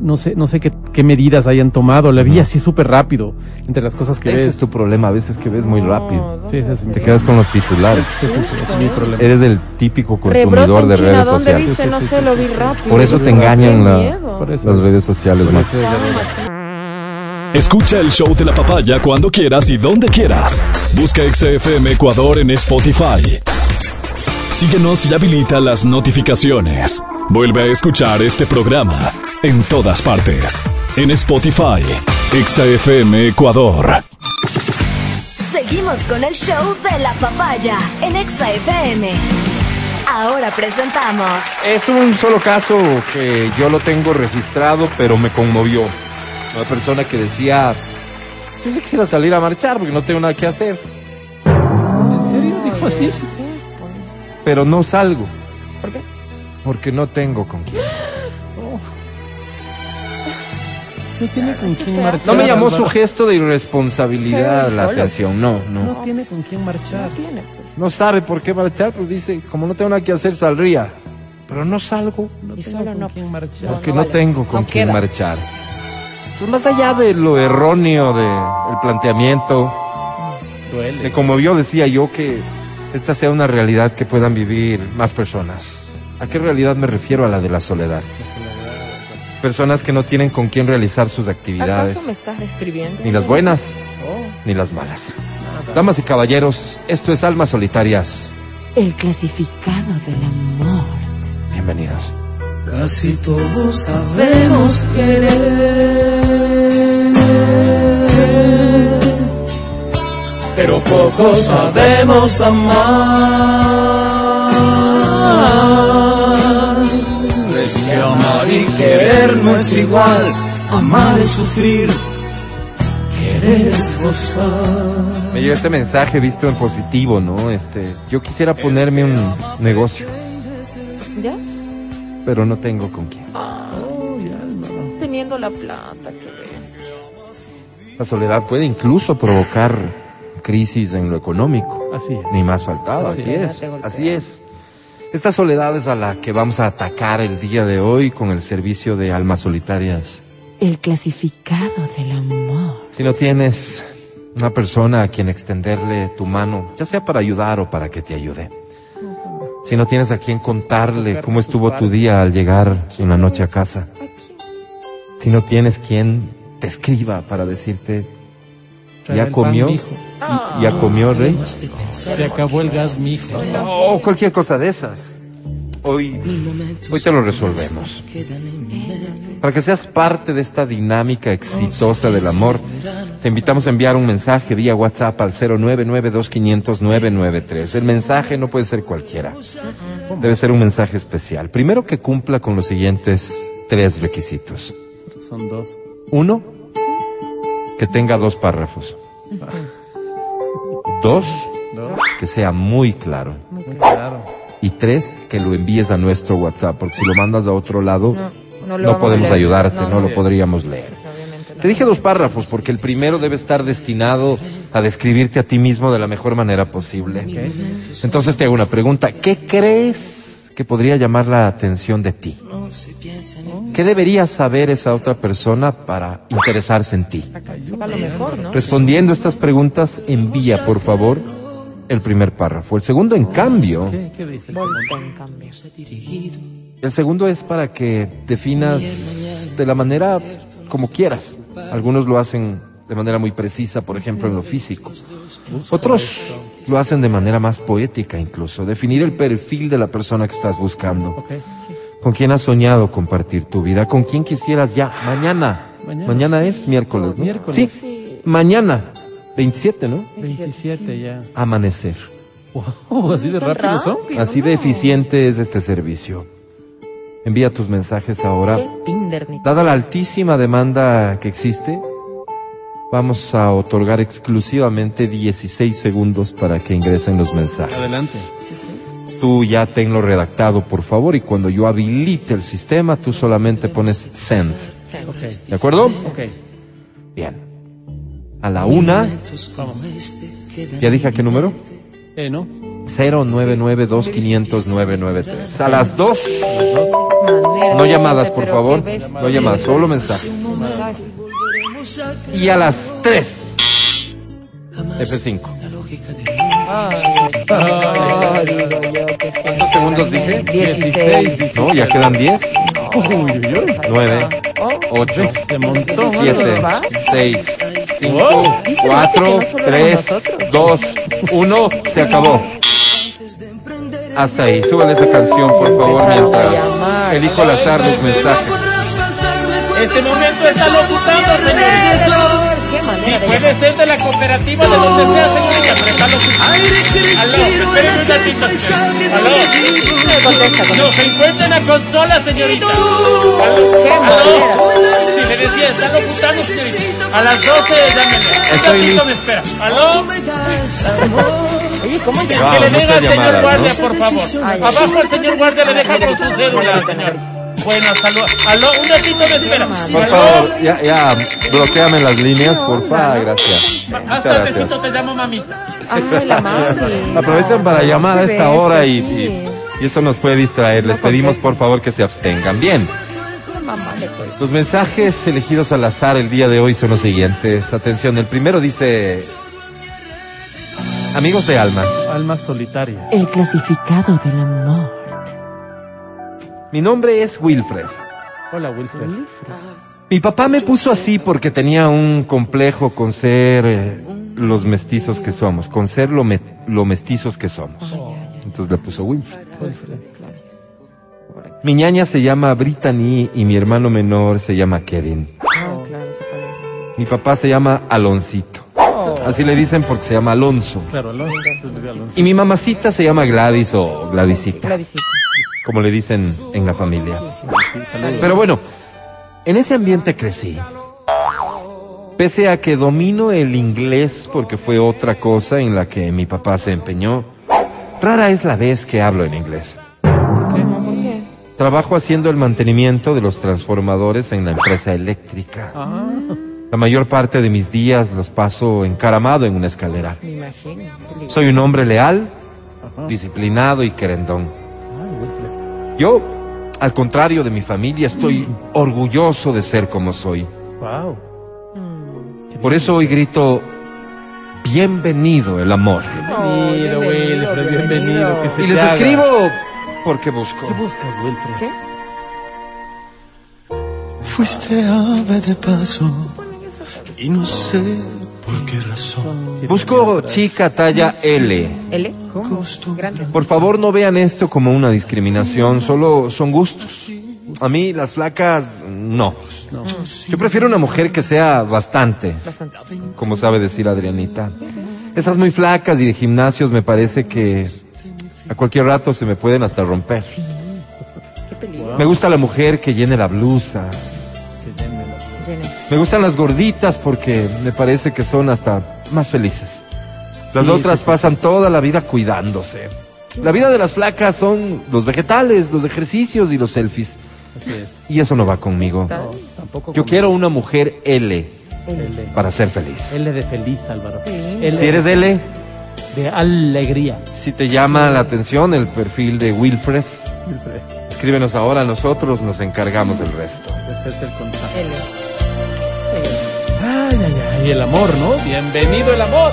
no sé, no sé qué, qué medidas hayan tomado. La vi Ujú. así súper rápido entre las cosas que Ese ves. es tu problema, a veces que ves muy rápido. Sí, sí, sí. Te quedas con los titulares. Sí, sí, sí, es mi problema. Eres el típico consumidor en de China, redes ¿dónde sociales. Sí, No sí, sé, sí, lo sí, vi sí. rápido. Por eso te engañan la- Las es- redes sociales, más. Escucha el show de la papaya cuando quieras y donde quieras. Busca XFM Ecuador en Spotify. Síguenos y habilita las notificaciones. Vuelve a escuchar este programa en todas partes. En Spotify, XFM Ecuador. Seguimos con el show de la papaya en Exa FM. Ahora presentamos. Es un solo caso que yo lo tengo registrado, pero me conmovió. Una persona que decía, yo sí quisiera salir a marchar porque no tengo nada que hacer, ¿En serio dijo así? pero no salgo ¿Por qué? porque no tengo con quién. No tiene con quién feo. marchar. No me llamó su gesto de irresponsabilidad la atención, no, No no. tiene con quién marchar. No tiene, pues. No sabe por qué marchar, pero dice, como no tengo nada que hacer, saldría. Pero no salgo No Y tengo solo con no, quién pues. marchar. porque no no, vale. tengo con No quién queda. marchar. Entonces, más allá de lo erróneo del planteamiento, Duele. me conmovió, decía yo, que esta sea una realidad que puedan vivir más personas. ¿A qué realidad me refiero? A la de la soledad. Personas que no tienen con quién realizar sus actividades, ¿Acaso me estás describiendo? ni las buenas Oh, ni las malas. nada. Damas y caballeros, esto es Almas Solitarias. El clasificado del amor. Bienvenidos. Casi todos sabemos querer, pero pocos sabemos amar. Es que amar y querer no es igual, amar es sufrir, querer es gozar. Me llega este mensaje visto en positivo, ¿no? Este, yo quisiera ponerme un negocio, ¿Ya? Pero no tengo con quién. Álvaro. Teniendo la plata, qué bestia. La soledad puede incluso provocar crisis en lo económico. Así es. Ni más faltaba, Así así es. así es. Esta soledad es a la que vamos a atacar el día de hoy con el servicio de almas solitarias. El clasificado del amor. Si no tienes una persona a quien extenderle tu mano, ya sea para ayudar o para que te ayude. Si no tienes a quien contarle cómo estuvo tu día al llegar en la noche a casa. Si no tienes quien te escriba para decirte, ¿ya comió? mijo. ¿Y- ¿Ya comió, Rey? Se acabó el gas, mijo. O cualquier cosa de esas. Hoy, hoy te lo resolvemos. Para que seas parte de esta dinámica exitosa del amor, te invitamos a enviar un mensaje vía WhatsApp al 099-2500-993. El mensaje no puede ser cualquiera. Debe ser un mensaje especial. Primero que cumpla con los siguientes tres requisitos. Son dos. Uno, que tenga dos párrafos. Dos, Dos. que sea muy claro. Muy claro. Y tres, que lo envíes a nuestro WhatsApp, porque si lo mandas a otro lado, No, podemos leer. ayudarte, no, No, lo podríamos leer. No. Te dije dos párrafos, porque el primero debe estar destinado a describirte a ti mismo de la mejor manera posible. Entonces te hago una pregunta, ¿qué crees que podría llamar la atención de ti? ¿Qué debería saber esa otra persona para interesarse en ti? Saca lo mejor, ¿no? Respondiendo estas preguntas, envía, por favor, el primer párrafo. El segundo, en cambio, ¿Qué, qué dice el segundo? en cambio. El segundo es para que definas de la manera como quieras. Algunos lo hacen de manera muy precisa, por ejemplo, en lo físico. Otros lo hacen de manera más poética incluso. Definir el perfil de la persona que estás buscando. ¿Con quién has soñado compartir tu vida? ¿Con quién quisieras ya? Mañana. Mañana, es miércoles, ¿no? Miércoles. Sí. Mañana. 27, ¿no? 27 ya. Amanecer. Wow, así de rápido son. Así de eficiente es este servicio. Envía tus mensajes ahora. Dada la altísima demanda que existe, vamos a otorgar exclusivamente 16 segundos para que ingresen los mensajes. Adelante. Tú ya tenlo redactado, por favor, y cuando yo habilite el sistema, tú solamente pones send. Ok. ¿De acuerdo? Ok. Bien. A la una, Vamos. ya dije a qué número. Eh, ¿no? 0992500-993. A las dos, manera. no llamadas, por favor. No llamadas, solo mensajes. Y a las tres, F5. Ay, digo yo que sí. ¿Cuántos segundos dije? 16. No, ya quedan 10, Uy, uy, uy. 9, 8, Se montó. 7, ¿Va? 6, 5, Wow. 4, 3, 2, 1, se acabó. Hasta ahí, súbale esa canción, por favor, mientras elijo al azar los mensajes. Este momento está locutando, señor. Qué manera de Puede ser de la cooperativa de donde sea, señorita, pero está locutando. Aló, espérenme un ratito. Aló. No, se encuentra en la consola, señorita. Qué ¿Aló? Le decía, está locutando. A las 12, llámenle. Un Estoy ratito listo. me espera. ¿Aló? Oye, ¿cómo Que, Wow, que le diga al señor llamadas, guardia, ¿no? por favor. Ay. Abajo el señor guardia le deja con su cédula, señor. Bueno, saludos. ¿Aló? Un ratito me espera. Por ¿Aló? favor, ya, ya, bloqueame las líneas, por favor, gracias. Más tardecito te llamo mamita. Ay, la mami. Aprovechan para No, llamar a esta hora y, y- y eso nos puede distraer. Les No pedimos por favor que se abstengan. Bien, Mamá le cuelga. los mensajes elegidos al azar el día de hoy son los siguientes. Atención, el primero dice... Amigos de almas, Almas solitarias. El clasificado del amor. mi nombre es Wilfred. Hola, Wilfred. Mi papá me puso así porque tenía un complejo con ser eh, los mestizos que somos, con ser lo, me- lo mestizos que somos. Entonces le puso Wilfred. Mi ñaña se llama Brittany y mi hermano menor se llama Kevin. Ah, claro, se parece. Mi papá se llama Aloncito. Así le dicen porque se llama Alonso. Claro, Alonso. Pues, Alonso. Y mi mamacita se llama Gladys o Gladysita, Gladysita. como le dicen en la familia. Pero bueno, en ese ambiente crecí. Pese a que domino el inglés porque fue otra cosa en la que mi papá se empeñó, rara es la vez que hablo en inglés. Trabajo haciendo el mantenimiento de los transformadores en la empresa eléctrica. Ah, La mayor parte de mis días los paso encaramado en una escalera. Me imagino. Soy un hombre leal, ajá. disciplinado y querendón. Ay. Yo, al contrario de mi familia, estoy orgulloso de ser como soy. Wow. Por eso hoy grito, bienvenido el amor. Bienvenido, Wilfred. Bienvenido. Que se Y les haga. escribo porque busco. ¿Qué buscas, Wilfred? ¿Qué? Fuiste ave de paso y no sé por qué razón. Busco chica talla L. ¿L? ¿Cómo? Por favor, no vean esto como una discriminación, solo son gustos. A mí las flacas, no. Yo prefiero una mujer que sea bastante, Bastante. como sabe decir Adrianita. Esas muy flacas y de gimnasios me parece que a cualquier rato se me pueden hasta romper. Qué peligro. Me gusta la mujer que llene la blusa. Llene. Me gustan las gorditas porque me parece que son hasta más felices. Las Sí, otras sí, sí, pasan toda la vida cuidándose. La vida de las flacas son los vegetales, los ejercicios y los selfies. Así es. Y eso no va conmigo. No, tampoco. Yo quiero una mujer L L. para ser feliz. L de feliz, Álvaro. Sí. L Si eres L, de alegría. si te llama la atención el perfil de Wilfred, Wilfred. escríbenos ahora, nosotros nos encargamos del resto. De hacerte el contacto. L. Sí. Ay, ay, ay. El amor, ¿no? Bienvenido el amor.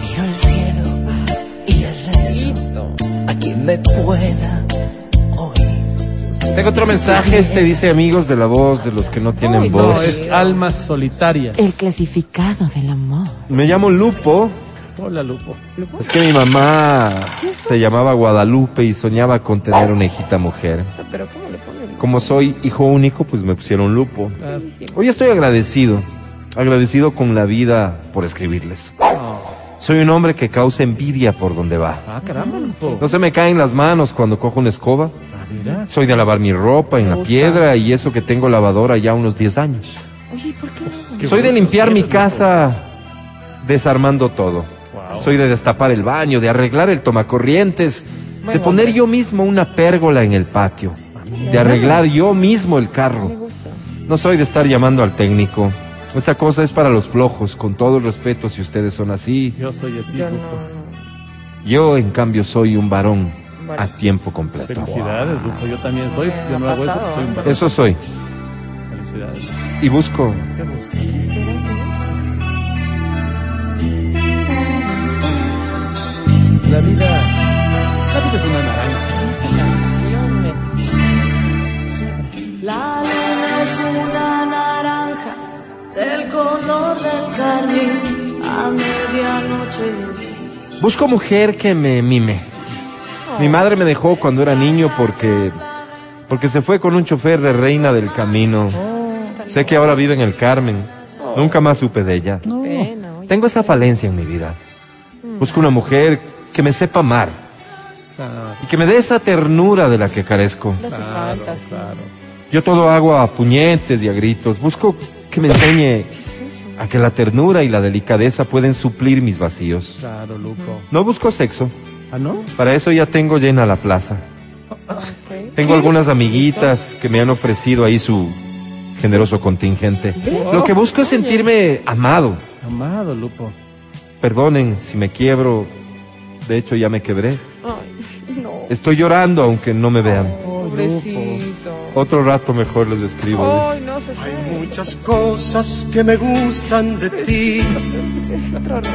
Miro el cielo y le rezo a quien me pueda. Tengo otro mensaje, este dice amigos de la voz de los que no tienen Uy, no, voz. Es almas solitarias. El clasificado del amor. Me llamo Lupo. Hola, Lupo. Es que mi mamá se llamaba Guadalupe y soñaba con tener una hijita mujer. Pero ¿cómo le ponen? Como soy hijo único, pues me pusieron Lupo. Ah, Hoy estoy agradecido, agradecido con la vida por escribirles. Soy un hombre que causa envidia por donde va. ah, caramba. No se me caen las manos cuando cojo una escoba. Ah, mira. Soy de lavar mi ropa en la gusta. piedra y eso que tengo lavadora ya unos 10 años. Oye, ¿por qué no? Qué Soy de limpiar mi casa desarmando todo. Wow. Soy de destapar el baño, de arreglar el tomacorrientes, de poner hombre. yo mismo una pérgola en el patio, de arreglar yo mismo el carro. No soy de estar llamando al técnico. Esa cosa es para los flojos, con todo el respeto si ustedes son así. Yo soy así, Yo no, no. Yo, en cambio, soy un varón Varón. a tiempo completo. Felicidades, Lupo. Yo también soy. Yo no ha hago eso, soy un ¿eh? varón. Eso soy. Felicidades. Y busco. ¿Qué buscas? La vida. La vida es una naranja. Esa canción me La luna es una naranja del color del carmín a medianoche. Busco mujer que me mime. Mi madre me dejó cuando era niño porque porque se fue con un chofer de Reina del Camino. Sé que ahora vive en el Carmen. Nunca más supe de ella. Tengo esa falencia en mi vida. Busco una mujer que me sepa amar Claro, y que me dé esa ternura de la que carezco. Claro, claro. Yo todo hago a puñetes y a gritos. Busco que me enseñe a que la ternura y la delicadeza pueden suplir mis vacíos. Claro, Luco. No busco sexo. ¿Ah, no? Para eso ya tengo llena la plaza. Tengo algunas amiguitas que me han ofrecido ahí su generoso contingente. Lo que busco es sentirme amado. Amado, Lupo. Perdonen si me quiebro. De hecho, ya me quebré. Ay, no. Estoy llorando aunque no me vean. Pobrecito. Otro rato mejor les escribo. Ay, no se fue. Muchas cosas que me gustan de ti, Otro rato.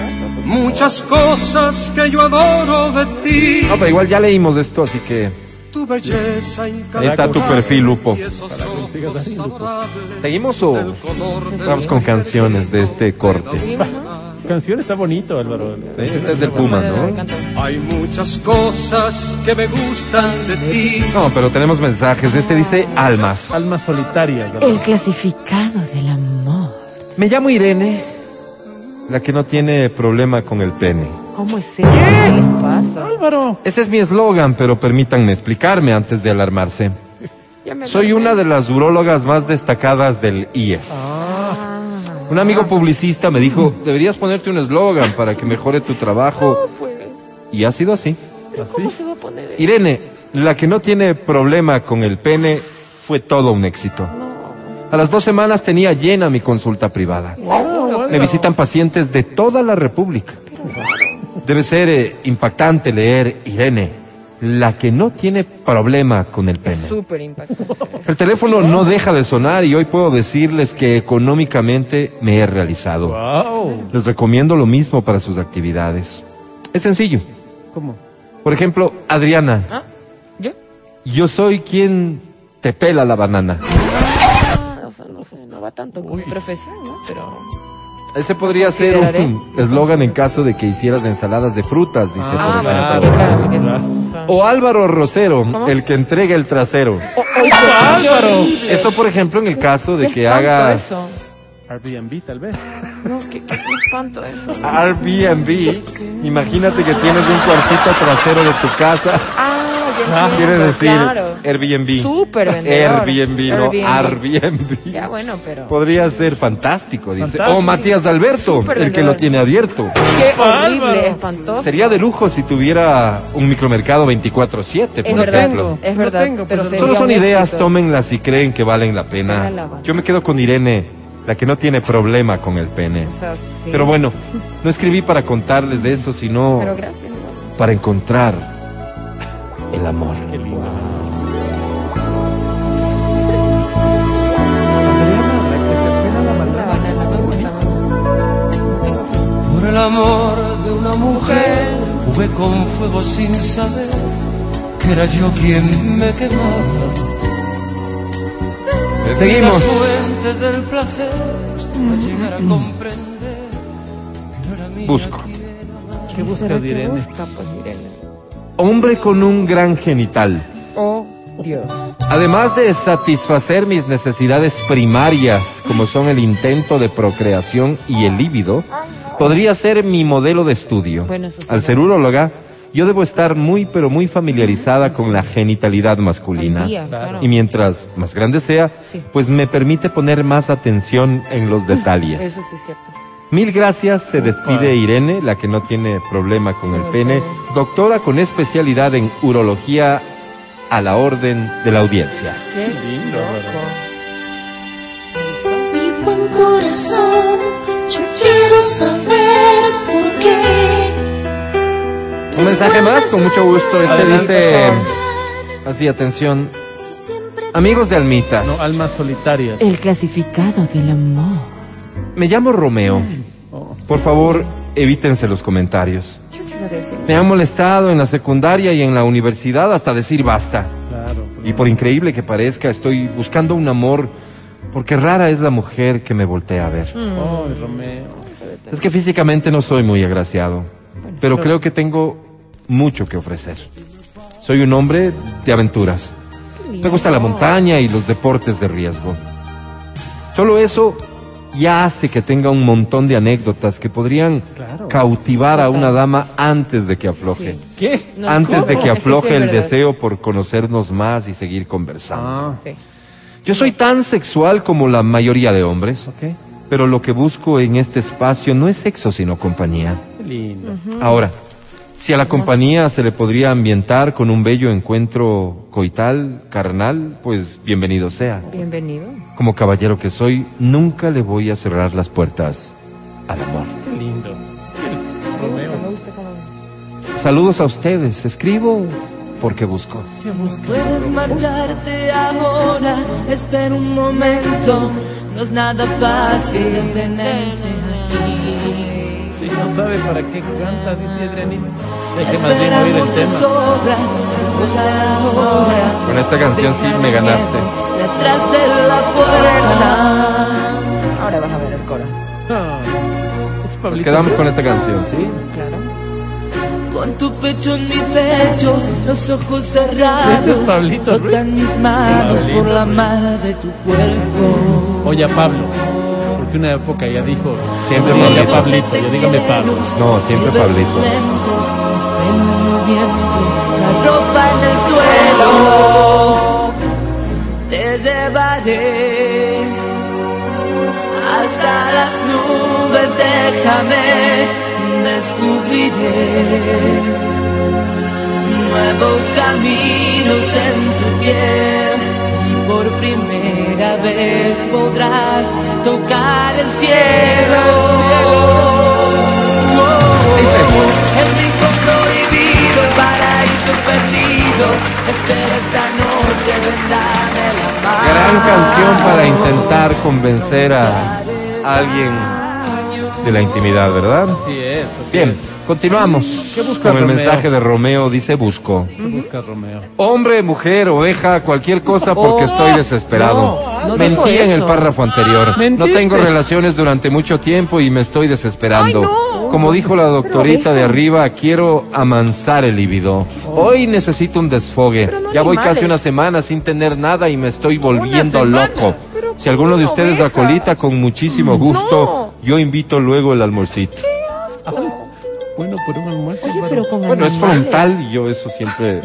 muchas cosas que yo adoro de ti. No, pero igual ya leímos esto, así que Tu belleza ahí está tu perfil, Lupo. Ojos adorables ¿Seguimos o vamos con canciones de este corte? Seguimos, ¿no? Canción está bonito, Álvaro. Sí, este es del Puma, ¿no? Hay muchas cosas que me gustan de ti. No, pero tenemos mensajes. Este dice Almas. Almas solitarias. Álvaro. El clasificado del amor. Me llamo Irene, la que no tiene problema con el pene. ¿Cómo es eso? ¿Qué les pasa? Álvaro. Ese es mi eslogan, pero permítanme explicarme antes de alarmarse. Soy una de las urólogas más destacadas del IES. Un amigo publicista me dijo, deberías ponerte un eslogan para que mejore tu trabajo. Pues, Y ha sido así. ¿Cómo se va a poner eso? Irene, la que no tiene problema con el pene, fue todo un éxito. A las dos semanas tenía llena mi consulta privada. Ah, Me visitan pacientes de toda la República. Debe ser eh, impactante leer Irene, la que no tiene problema con el pene. súper impactante. El teléfono no deja de sonar y hoy puedo decirles que económicamente me he realizado. Wow. Les recomiendo lo mismo para sus actividades. Es sencillo. ¿Cómo? Por ejemplo, Adriana, ¿Ah? ¿Yo? yo soy quien te pela la banana. Ah, o sea, no sé, no va tanto con mi profesión, ¿no? Pero... Ese podría ser un eslogan en caso de que hicieras ensaladas de frutas, dice. por Ah, ejemplo. claro, claro. o Álvaro Rosero, ¿Cómo? el que entrega el trasero. Oh, oh, Álvaro. Eso, por ejemplo, en el caso de que hagas eso. Airbnb, tal vez. No, qué, qué, qué espanto eso. Airbnb. Imagínate que tienes un cuartito trasero de tu casa. Ah, Ah, entiendo, Quiere decir claro. Airbnb. Súper vendedor. Airbnb, no Airbnb. Airbnb. Ya, bueno, pero... Podría ser fantástico, dice. Fantástico. O Matías Alberto, Súper el que lo vendedor. tiene abierto. Qué horrible, espantoso. Sería de lujo si tuviera un micromercado 24/7, Es por verdad, ejemplo. es verdad, tengo, pero pues, Solo son ideas, éxito. tómenlas si creen que valen la pena. la. Yo me quedo con Irene, la que no tiene problema con el pene. O sea, sí. Pero bueno, no escribí para contarles de eso, sino Pero gracias. igual. para encontrar el amor. Qué lindo. Por el amor de una mujer jugué con fuego sin saber que era yo quien me quemaba. Seguimos. las fuentes del placer hasta llegar a comprender que no era mía Busco. ¿Qué ¿Será buscas, que Irene? busca, pues, Irene? Hombre con un gran genital. Oh, Dios. Además de satisfacer mis necesidades primarias, como son el intento de procreación y el líbido, podría ser mi modelo de estudio. Bueno, eso sí, Al ser uróloga, yo debo estar muy pero muy familiarizada con la genitalidad masculina. Al día, claro. Y mientras más grande sea, Sí. pues me permite poner más atención en los detalles. Eso sí es cierto. Mil gracias, se despide Irene, la que no tiene problema con el pene, doctora con especialidad en urología a la orden de la audiencia. Qué lindo. Mi buen corazón, yo quiero saber por qué. Un mensaje más, con mucho gusto. Este Adelante, dice, así, atención, amigos de Almitas, No, almas solitarias. El clasificado del amor. Me llamo Romeo. Por favor, evítense los comentarios. Me han molestado en la secundaria y en la universidad hasta decir basta. Y por increíble que parezca, estoy buscando un amor porque rara es la mujer que me voltea a ver. Oh, Romeo. Es que físicamente no soy muy agraciado, pero creo que tengo mucho que ofrecer. Soy un hombre de aventuras. Me gusta la montaña y los deportes de riesgo. Solo eso ya hace que tenga un montón de anécdotas que podrían Claro. cautivar a una dama antes de que afloje. Sí. ¿Qué? No, antes de que Es sí afloje el verdad. deseo por conocernos más y seguir conversando. Ah, Sí. Yo soy tan sexual como la mayoría de hombres, pero lo que busco en este espacio no es sexo, sino compañía. Qué lindo. Ahora, si a la compañía se le podría ambientar con un bello encuentro coital, carnal, pues bienvenido sea. Bienvenido. Como caballero que soy, nunca le voy a cerrar las puertas al amor. Qué lindo. Me gusta, me gusta cómo... Saludos a ustedes, escribo porque busco. ¿Qué busca? Puedes marcharte ahora, espera un momento. No es nada fácil detenerse aquí. Si no sabe para qué canta, dice Adrianito. Hay que más bien oír el tema. hora. Con esta canción sí me ganaste. Detrás de la puerta. Ahora vas a ver el coro. Nos Pablito. quedamos con esta canción, ¿sí? Claro. Con tu pecho en mi pecho, los ojos Este cerrados. es Pablito mis manos Pablito por la mar de tu cuerpo. Oye Pablo. Porque una época ya dijo. Siempre Pablito. Pablito. Yo dígame Pablo. No, siempre Pablito. la ropa en el suelo. Te llevaré hasta las nubes, déjame, descubriré nuevos caminos en tu piel por primera vez podrás tocar el cielo. Dice. El rincón prohibido, el paraíso perdido. Espera esta noche, vendrá de la mano. Gran canción para intentar convencer a alguien de la intimidad, ¿verdad? Sí es. así Bien, es. Continuamos ¿Qué busca con el Romeo? mensaje de Romeo. Dice busco. ¿Qué busca Romeo? Hombre, mujer, oveja, cualquier cosa porque Oh, estoy desesperado. no, no Mentí en el párrafo anterior. Mentiste. No tengo relaciones durante mucho tiempo y me estoy desesperando. Ay, no. Como dijo la doctorita de arriba, quiero amansar el libido. Hoy necesito un desfogue. Ya voy casi una semana sin tener nada y me estoy volviendo loco. Pero Si alguno de ¿cómo, ustedes oveja? acolita con muchísimo gusto, yo invito luego el almuercito. Bueno, por un almuerzo. Oye, bueno. pero con Bueno, es animales. frontal y yo eso siempre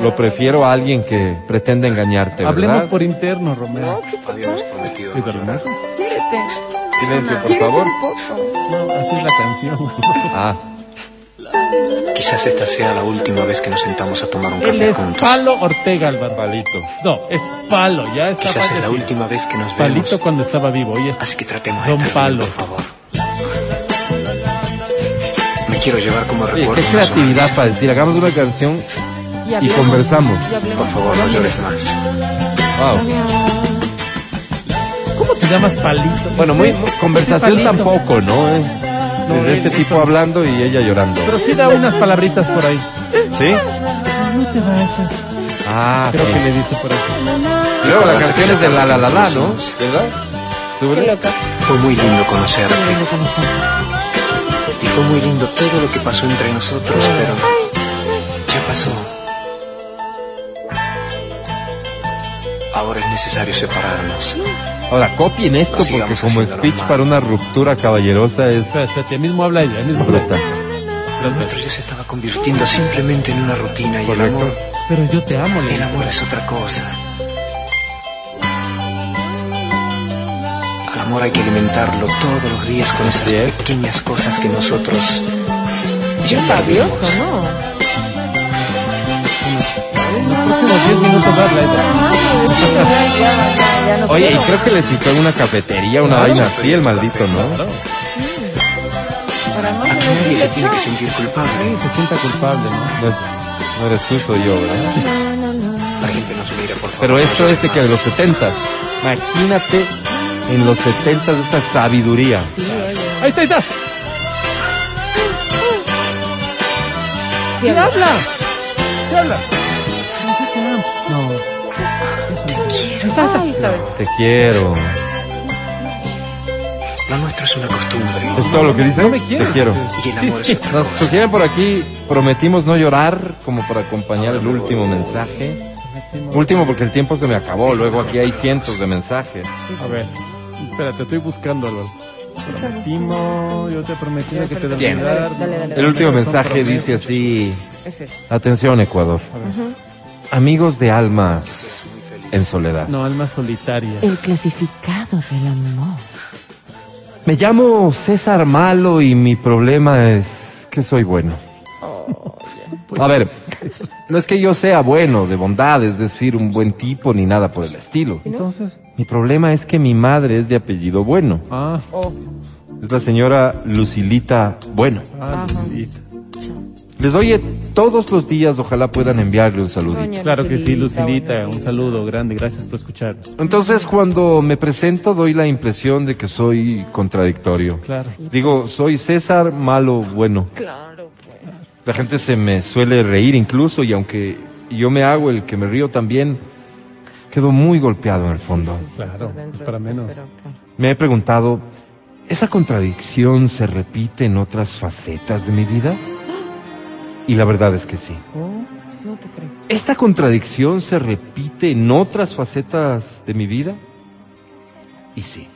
lo prefiero a alguien que pretende engañarte, Hablemos ¿verdad? por interno, Romeo. ¿Qué te pasa? ¿Es el almuerzo? Quiérete. Silencio, por favor. un poco. No, así es la canción. Ah, Quizás esta sea la última vez que nos sentamos a tomar un Él café es juntos. Palo Ortega Álvaro. palito. No, es Palo, ya está Quizás es la fallecido. última vez que nos vemos. Palito cuando estaba vivo. Hoy es Así que tratemos de Don bien, Palo. por favor. Quiero llevar como recuerdo. qué creatividad para decir, hagamos una canción. Y, hablemos- conversamos. y. Por favor, no llores más. Wow. ¿Cómo te llamas Palito? Bueno, muy, muy- conversación Palito. tampoco, ¿no? No, Desde este tipo hablando y ella llorando. Pero sí da unas palabritas por ahí. ¿Sí? No te vayas. Ah, Creo sí. que le dice por ahí. Luego la canción es de la la la la, ¿no? ¿Verdad? Qué loca. Fue muy lindo conocerte. Y fue muy lindo todo lo que pasó entre nosotros, pero ya pasó. Ahora es necesario separarnos. Ahora, copien esto porque como speech mal. para una ruptura caballerosa es Espera, espérate, mismo habla ella, mismo brutal. Lo nuestro ya se estaba convirtiendo simplemente en una rutina y el Correcto. amor, Pero yo te amo, el amor es otra cosa. Amor hay que alimentarlo todos los días con esas es. pequeñas cosas que nosotros ya sabioso, perdimos. ¿no? Los próximos 10 minutos habla ella. Ya, ya, ya, ya no Oye, y creo que le citó en una cafetería, una vaina así, el maldito, ¿no? Aquí nadie se tiene que sentir culpable. Se sienta culpable, ¿no? No, es- no eres tú, soy yo, ¿verdad? La gente nos mira, por favor. Pero esto es de que de los setentas. Imagínate en los setentas esta sabiduría. Ahí está, ahí está. ¿Qué habla. ¿Qué habla? No. Ahí está. Ahí está. Te quiero. Lo nuestro es una costumbre. ¿Es todo lo que dice? No me quieres. Te quiero. Y el Sí, amor sí. es otra Nos cosa. sugieren por aquí, prometimos no llorar, como para acompañar el último mensaje. Último porque el tiempo se me acabó, luego aquí hay cientos de mensajes. A ver. Espérate, estoy buscando algo. Prometimos, yo te prometí que te debo dar. Dale, dale, El último mensaje dice así, atención Ecuador. Amigos de almas en soledad. No, alma solitaria. El clasificado del amor. Me llamo César Malo y mi problema es que soy bueno. A ver, no es que yo sea bueno, de bondad, es decir, un buen tipo ni nada por el estilo. Entonces, Mi problema es que mi madre es de apellido Bueno. ah, Es la señora Lucilita Bueno. ah, Lucilita. Les oye todos los días, ojalá puedan enviarle un saludito. Doña Claro que sí, Lucilita, un saludo grande, gracias por escucharnos. Entonces, cuando me presento, doy la impresión de que soy contradictorio. Claro. Digo, soy César Malo Bueno. Claro, pues. La gente se me suele reír incluso y aunque yo me hago el que me río también, quedo muy golpeado en el fondo. Claro, dentro pues para está, menos. pero, claro. Me he preguntado, ¿esa contradicción se repite en otras facetas de mi vida? Y la verdad es que sí. No te creo. ¿Esta contradicción se repite en otras facetas de mi vida? Y sí.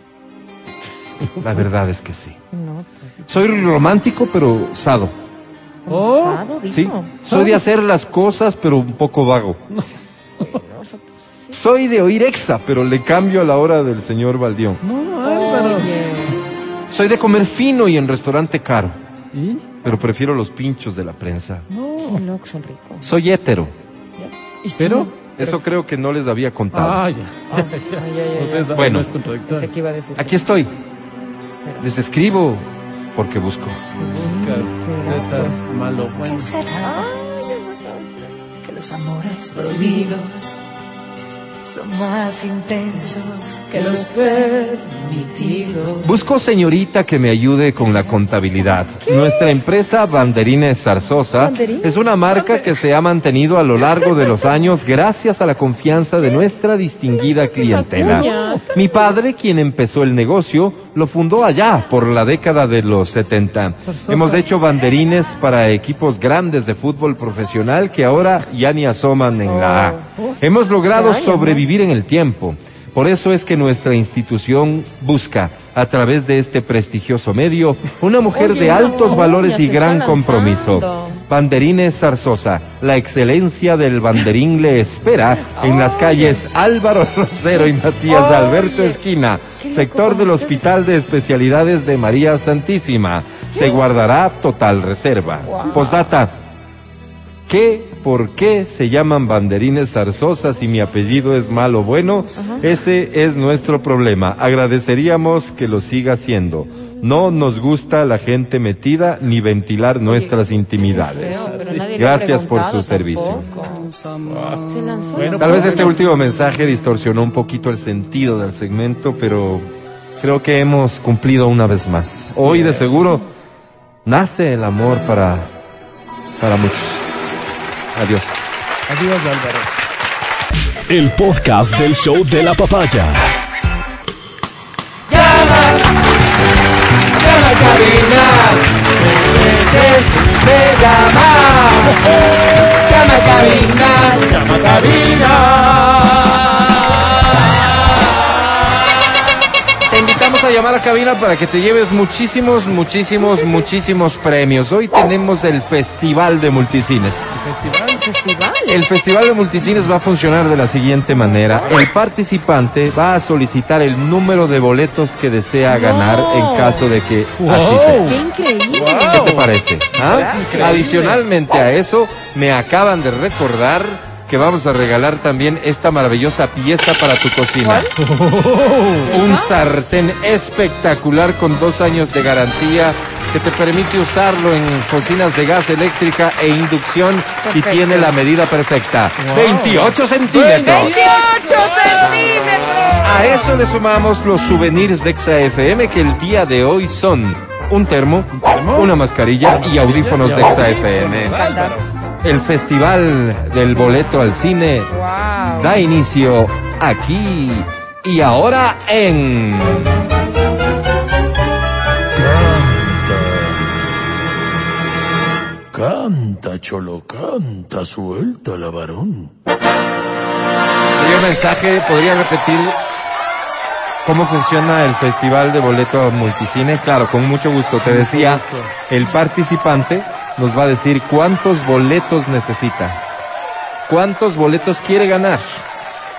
La verdad es que sí. No, pues. Soy romántico pero sado. Oh, Osado, dijo. Sí. Soy de hacer las cosas pero un poco vago. Soy de oír exa pero le cambio a la hora del señor Baldión. No, Álvaro. Soy de comer fino y en restaurante caro, ¿Y? pero prefiero los pinchos de la prensa. Qué loco, son ricos. Soy hétero. Pero. Eso creo que no les había contado. Ah, ya. Entonces, Bueno. no es. Aquí estoy. Les escribo porque busco. Buscas César malo. Bueno, que los amores prohibidos son más intensos que los permitidos. Busco señorita que me ayude con la contabilidad. Nuestra empresa Banderines Zarzosa ¿Banderines? es una marca que se ha mantenido a lo largo de los años gracias a la confianza de nuestra distinguida clientela. Mi padre, quien empezó el negocio, lo fundó allá por la década de los 70. Hemos hecho banderines para equipos grandes de fútbol profesional que ahora ya ni asoman en la A. Hemos logrado Hace años, ¿no? sobrevivir en el tiempo. Por eso es que nuestra institución busca, a través de este prestigioso medio, una mujer Oye, de no, altos valores y gran compromiso. Banderines Zarzosa, la excelencia del banderín le espera en las calles Álvaro Rosero y Matías Alberto Esquina, sector del. Hospital de Especialidades de María Santísima. Se guardará total reserva. Postdata, ¿Qué, por qué se llaman banderines zarzosas y mi apellido es malo bueno? Ese es nuestro problema. Agradeceríamos que lo siga haciendo. No nos gusta la gente metida ni ventilar nuestras intimidades. Feo, Gracias por su servicio. tampoco. Bueno, Tal vez este último mensaje distorsionó un poquito el sentido del segmento, pero creo que hemos cumplido una vez más. Hoy de seguro nace el amor para, para muchos. Adiós. Adiós, Álvaro. El podcast del show de la papaya. Llama a cabina, veces me llama. Llama a cabina, llama a cabina. Te invitamos a llamar a cabina para que te lleves muchísimos, muchísimos, muchísimos premios. Hoy tenemos el Festival de Multicines. Festival. Festival. El Festival de Multicines va a funcionar de la siguiente manera. El participante va a solicitar el número de boletos que desea ganar en caso de que así sea. Qué increíble. ¿Qué te parece? ¿Ah? Adicionalmente a eso, me acaban de recordar que vamos a regalar también esta maravillosa pieza para tu cocina. Un sartén espectacular con dos años de garantía que te permite usarlo en cocinas de gas eléctrica e inducción Perfecto. y tiene la medida perfecta. 28 centímetros. 28 centímetros. A eso le sumamos los souvenirs de Exa FM que el día de hoy son un termo, una mascarilla y audífonos de Exa FM. El festival del boleto al cine Wow. da inicio aquí y ahora en Canta, cholo, canta, suelta la varón. Primer mensaje, podría repetir ¿Cómo funciona el festival de boleto multicine? Claro, con mucho gusto. Te decía, el participante nos va a decir cuántos boletos necesita. ¿Cuántos boletos quiere ganar?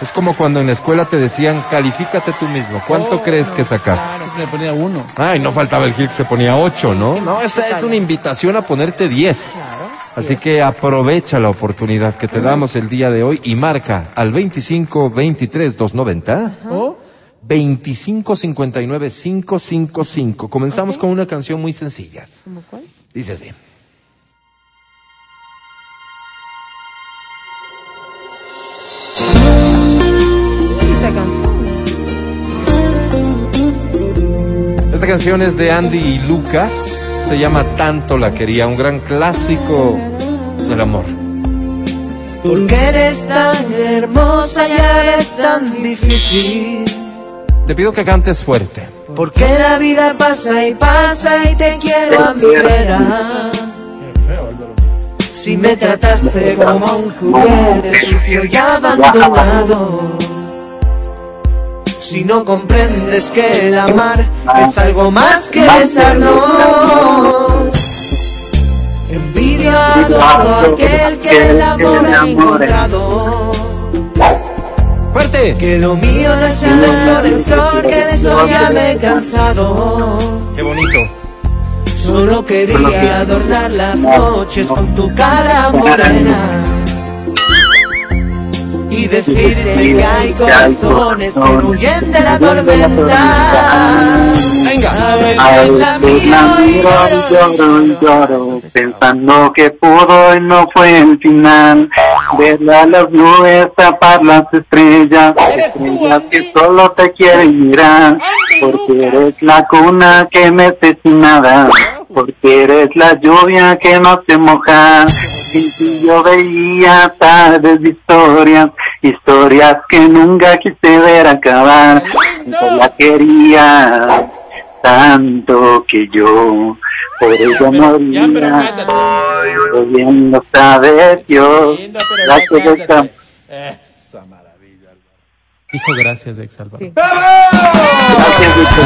Es como cuando en la escuela te decían, califícate tú mismo. ¿Cuánto Oh, crees que sacaste? Le ponía uno. Ay, no faltaba el Gil que se ponía 8, ¿no? No, esta es una invitación a ponerte 10. Claro. Así que aprovecha la oportunidad que te damos el día de hoy y marca al 25 23 290 ¿O? 25 59 555. Comenzamos Ok. con una canción muy sencilla. ¿Cómo cuál? Dice así. Esta canción es de Andy y Lucas. Se llama Tanto la quería, un gran clásico del amor. Porque eres tan hermosa y eres tan difícil. Te pido que cantes fuerte. Porque la vida pasa y pasa y te quiero a mi vera. Si me trataste como un juguete sucio y abandonado. Si no comprendes que el amar es algo más que besarnos. Envidia a todo aquel que el amor ha encontrado. ¡Fuerte! Que lo mío no es el de flor en flor, que de eso ya me he cansado. ¡Qué bonito! Solo quería adornar las noches con tu cara morena. Y decirte que hay corazones que huyen de la tormenta. Venga. A veces la miro y lloro. y lloro, pensando que pudo y no fue el final. Verla a las nubes tapar las estrellas, estrellas que solo te quieren mirar, porque eres la cuna que sin nada, porque eres la lluvia que no se moja. Y si yo veía tardes de historias, historias que nunca quise ver acabar, yo la quería tanto que yo por pero moría, pudiendo saber yo la que está- Esa maravilla. Dijo gracias, ex Álvaro. Sí. Gracias, Víctor.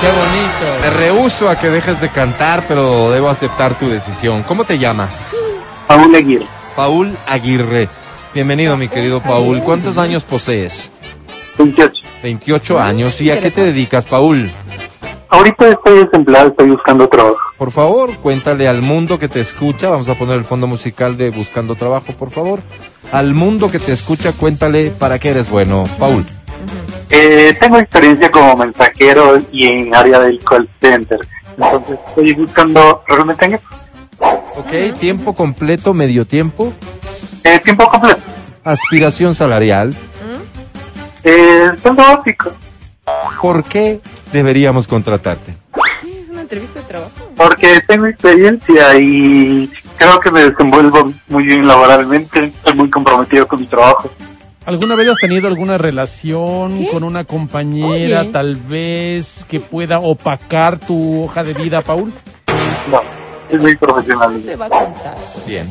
Qué bonito. Me rehuso a que dejes de cantar, pero debo aceptar tu decisión. ¿Cómo te llamas? Paul Aguirre, Paul Aguirre. Bienvenido, mi querido Paul. ¿Cuántos años posees? 28. 28 años. ¿Y a qué te dedicas, Paul? Ahorita estoy desempleado, estoy buscando trabajo. Por favor, cuéntale al mundo que te escucha. Vamos a poner el fondo musical de Buscando Trabajo, por favor. Al mundo que te escucha, cuéntale para qué eres bueno, Paul. Eh, tengo experiencia como mensajero y en área del call center. Entonces estoy buscando realmente en eso. Ok, tiempo completo, medio tiempo, Eh, tiempo completo. aspiración salarial. Eh, sueldo básico. ¿Por qué deberíamos contratarte? Sí, es una entrevista de trabajo. Porque tengo experiencia y creo que me desenvuelvo muy bien laboralmente. Estoy muy comprometido con mi trabajo. ¿Alguna vez has tenido alguna relación ¿Qué? con una compañera, Oye. tal vez, que pueda opacar tu hoja de vida, Paul? No, es muy profesional. Te va a contar. Bien.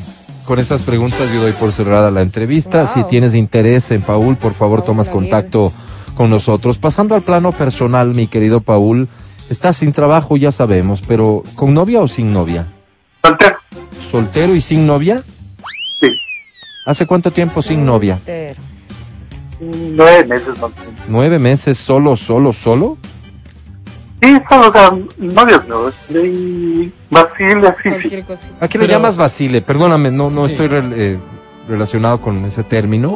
Con esas preguntas yo doy por cerrada la entrevista. Wow. Si tienes interés en Paul, por favor Paul tomas contacto con nosotros. Pasando al plano personal, mi querido Paul, estás sin trabajo, ya sabemos, pero ¿con novia o sin novia? Soltero. ¿Soltero y sin novia? Sí. ¿Hace cuánto tiempo sin novia? Entero. Nueve meses más o menos. ¿Nueve meses solo, solo, solo? Sí, solo, o sea, novios no. De Basile, así, sí. ¿A qué le Pero- llamas Basile? Perdóname, no, no Sí. estoy rel- eh, relacionado con ese término.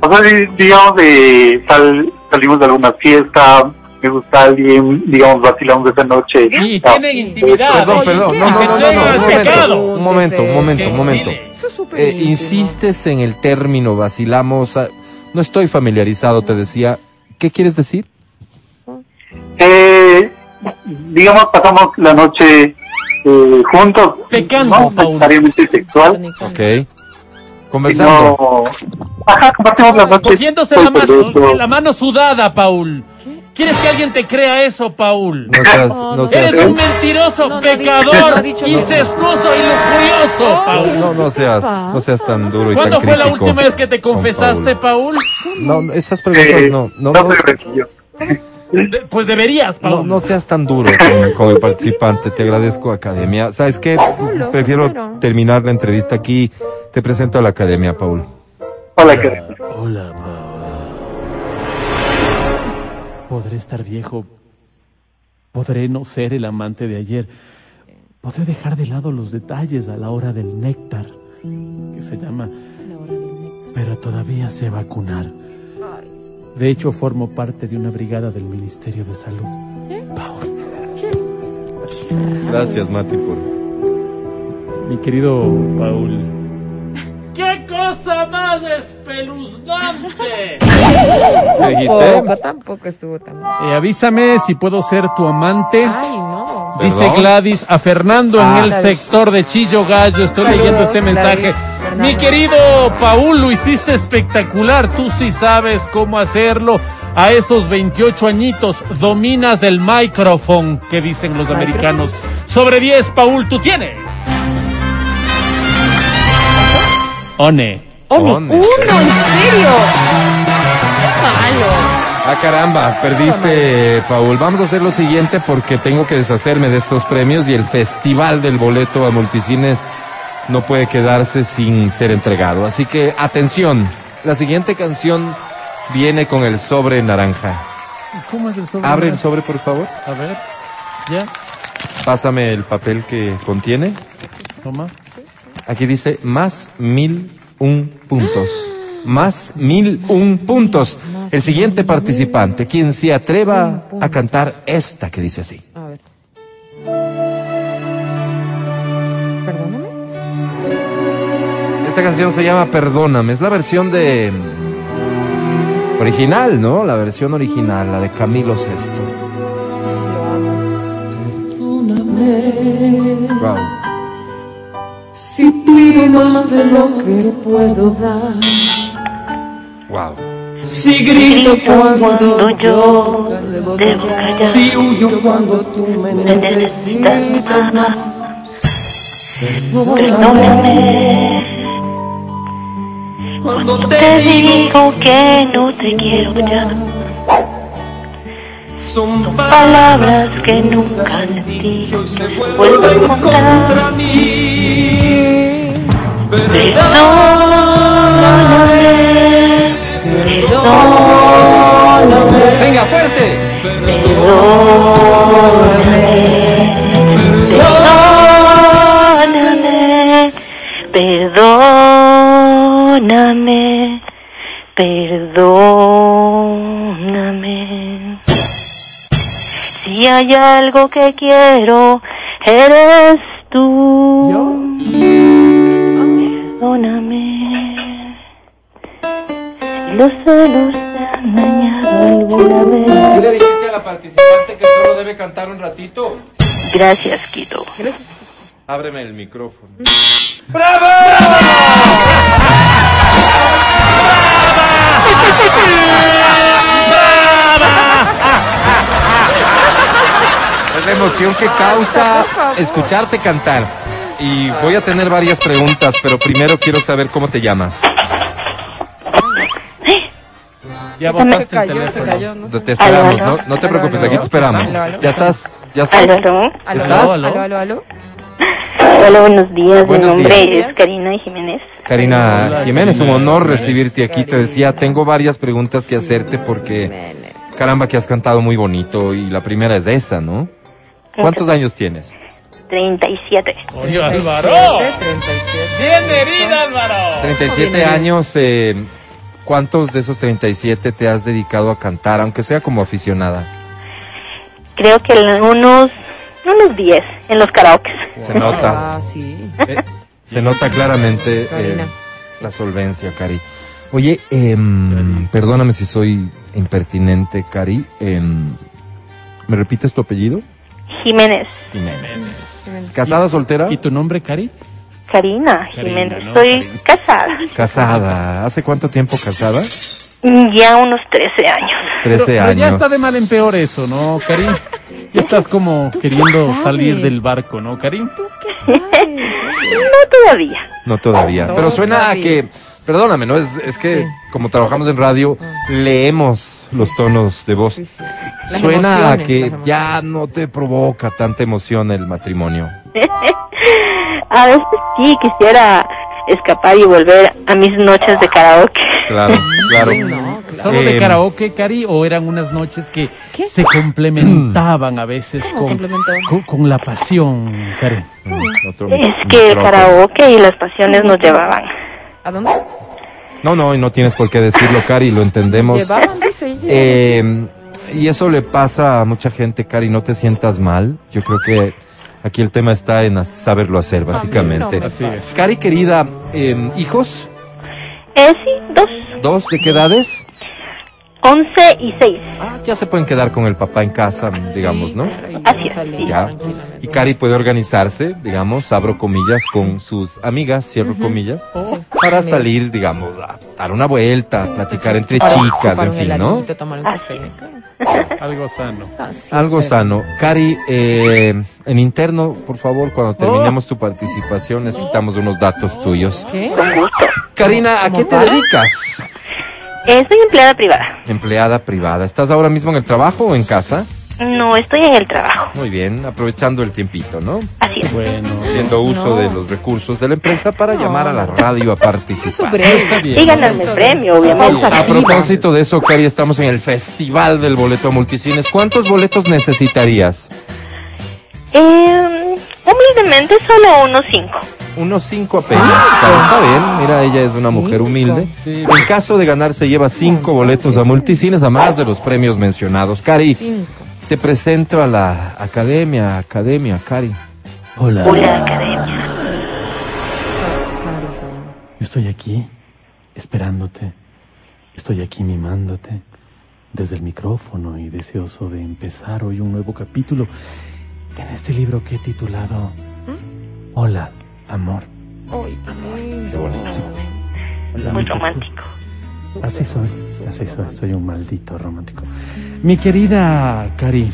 O sea, di- digamos, de sal- salimos de alguna fiesta, me gusta alguien, digamos, vacilamos esa noche. Y Ah, tienen intimidad. Perdón, perdón, ¿qué no, no, no, no, no, un momento, un momento, un momento, Eh, insistes en el término vacilamos. No estoy familiarizado, te decía. ¿Qué quieres decir? Eh, digamos, pasamos la noche eh, juntos. Pecando, no Paul. necesariamente sexual, Ok. Conversando. sino... Ajá, compartimos la noche. Cogiéndose la Estoy mano, perdido. la mano sudada, Paul. ¿Quieres que alguien te crea eso, Paul? No seas, No, no seas, Eres un mentiroso, No, pecador, incestuoso y lujurioso, Paul. no, no seas, no seas tan duro y tan ¿Cuándo fue la crítico última vez que te con confesaste, Paul. Paul? No, esas preguntas Eh, no, no. De- Pues deberías, Paul. no seas tan duro con, con el participante. Te agradezco, Academia. ¿Sabes qué? Prefiero terminar la entrevista aquí. Te presento a la Academia, Paul. Hola, ¿qué tal? Hola, Paul. Podré estar viejo. Podré no ser el amante de ayer. Podré dejar de lado los detalles a la hora del néctar, que se llama, pero todavía sé vacunar. De hecho, formo parte de una brigada del Ministerio de Salud. Paul, Gracias, Mati, por... mi querido Paul. ¡Qué cosa más espeluznante! ¿Qué dijiste? Poco, tampoco estuvo tan mal. Eh, avísame si puedo ser tu amante. Ay, no. Dice ¿Perdón? Gladys a Fernando Ah. en el Gladys. sector de Chillo Gallo. Estoy Saludos, leyendo este mensaje. Gladys, Fernando. Mi querido Paul, lo hiciste espectacular. Tú sí sabes cómo hacerlo. A esos 28 añitos dominas el micrófono que dicen los americanos. Sobre 10, Paul, tú tienes. One. One, One. uno, ¿en serio? Qué malo. Ah, caramba, perdiste, Paul. Vamos a hacer lo siguiente porque tengo que deshacerme de estos premios y el festival del boleto a multicines no puede quedarse sin ser entregado. Así que, atención, la siguiente canción viene con el sobre naranja. ¿Cómo es el sobre? Abre el sobre, por favor. A ver. Ya. Pásame el papel que contiene. Toma. Aquí dice más mil un puntos. Más mil un puntos. El siguiente participante, quien se atreva a cantar esta que dice así. A ver. Perdóname. Esta canción se llama Perdóname. Es la versión de. Original, ¿no? La versión original, la de Camilo Sesto. Wow. Si pido más de lo que puedo dar, Wow. si grito cuando yo debo debo callar. si huyo cuando tú me necesitas más. Perdóname Cuando te te digo digo que no te quiero ya. son Palabras que nunca sentí. vuelven encontrar. contra mí. Perdóname, perdóname, Venga, fuerte. perdóname, perdóname, perdóname. Si hay algo que quiero, eres tú. Perdóname. Si los celos te han dañado alguna vez. ¿Qué le dijiste a la participante que solo debe cantar un ratito? Gracias, Quito. Ábreme el micrófono. Es la emoción que causa escucharte cantar. Y voy a tener varias preguntas, pero primero quiero saber cómo te llamas. Ya Se botaste el se teléfono. cayó, no sé. Te esperamos, Aló, no, no te aló, preocupes, aló. aquí te esperamos. Aló, aló. Ya estás, ya estás. Aló, aló. Aló, ¿Estás? aló, aló, aló. Hola, buenos días. Buenos Mi nombre días. es Karina Jiménez. Karina Hola, Jiménez, un honor recibirte aquí. Te decía, tengo varias preguntas que hacerte porque, caramba, que has cantado muy bonito y la primera es esa, ¿no? ¿Cuántos años tienes? 37. Oye, Álvaro. 37. Bien herida, Álvaro. 37 años, eh, ¿cuántos de esos 37 te has dedicado a cantar, aunque sea como aficionada? Creo que en unos, unos 10 en los karaoke. Se nota, Ah, sí. eh, se nota claramente eh, la solvencia, Cari. Oye, em, perdóname si soy impertinente, Cari. em, ¿Me repites tu apellido? Jiménez. Jiménez. ¿Casada, soltera? ¿Y tu nombre, Cari? Karina Karina, Jiménez. ¿no? Soy Karina. casada. Casada. ¿Hace cuánto tiempo casada? Ya unos 13 años. 13 Pero, pero años. ya está de mal en peor eso, ¿no, Karim? Ya estás como queriendo salir del barco, ¿no, Karim? No todavía. No todavía. No, Pero suena a que, perdóname, ¿no? Es, es que como trabajamos en radio, leemos los tonos de voz. Sí, sí. Suena a que ya no te provoca tanta emoción el matrimonio. A veces sí quisiera escapar y volver a mis noches de karaoke. Claro, claro. Sí, no, claro. ¿Solo de Eh, karaoke, Cari, o eran unas noches que ¿Qué? se complementaban a veces ¿Cómo con, con, con la pasión, Cari? Mm, otro Es que el karaoke y las pasiones nos llevaban. ¿A dónde? No, no, y no tienes por qué decirlo, Cari, lo entendemos. Llevaban, dice ella. Eh, y eso le pasa a mucha gente, Cari, no te sientas mal. Yo creo que aquí el tema está en saberlo hacer, básicamente. me Así es. Cari, querida, eh, ¿hijos? Eh, sí, dos, ¿Dos? ¿De qué edades? Once y seis. Ah, ya se pueden quedar con el papá en casa, digamos, ¿no? Así es, sí. Ya. Y Cari puede organizarse, digamos, abro comillas, con sus amigas, cierro comillas, para salir, digamos, a dar una vuelta, a platicar entre Para chicas, en fin, ¿no? tomar un café. Algo sano. Ah, sí, Algo pues. sano. Cari, eh, en interno, por favor, cuando terminemos tu participación, necesitamos unos datos tuyos. ¿Qué? Karina, ¿a ¿Cómo qué te dedicas? Eh, soy empleada privada. Empleada privada. ¿Estás ahora mismo en el trabajo o en casa? No, estoy en el trabajo. Muy bien, aprovechando el tiempito, ¿no? Así es. Bueno, Haciendo uso No. de los recursos de la empresa para No. llamar a la radio a participar. Y ganarme el premio, obviamente. A propósito de eso, Cari, estamos en el Festival del Boleto a Multicines. ¿Cuántos boletos necesitarías? Eh, humildemente solo unos cinco. Unos cinco apenas. Está, está bien, mira, ella es una mujer humilde. En caso de ganar, se lleva cinco boletos a multicines, a más de los premios mencionados. Cari, te presento a la academia, academia, Cari. hola. Hola, academia. Yo estoy aquí, esperándote. Estoy aquí mimándote desde el micrófono y deseoso de empezar hoy un nuevo capítulo en este libro que he titulado Hola, amor. Ay, qué lindo. Hola, Muy romántico. Así soy, así soy, soy un maldito romántico. Mi querida Cari,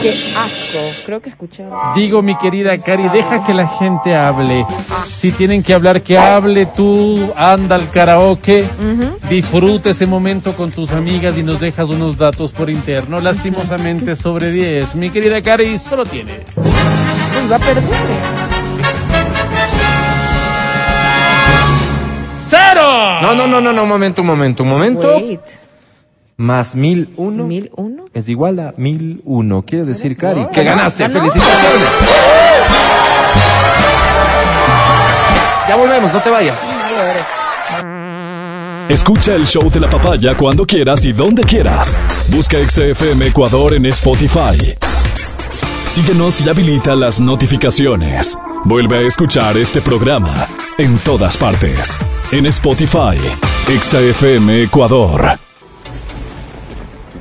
Qué asco. Creo que escuchaba. digo mi querida Cari, deja que la gente hable. Si tienen que hablar, que hable tú, anda al karaoke, disfruta ese momento con tus amigas y nos dejas unos datos por interno, lastimosamente sobre 10. Mi querida Cari, solo tienes. Uy, va a perder. ¡Cero! No, no, no, no, no, un momento, un momento, un momento. Wait. Más mil uno ¿Mil uno? es igual a mil uno. Quiere decir, Cari, No, que ganó, ganaste. ganó. ¡Felicitaciones! Ya volvemos, no te vayas. Escucha el show de la papaya cuando quieras y donde quieras. Busca XFM Ecuador en Spotify. Síguenos y habilita las notificaciones. Vuelve a escuchar este programa en todas partes. En Spotify, XFM Ecuador.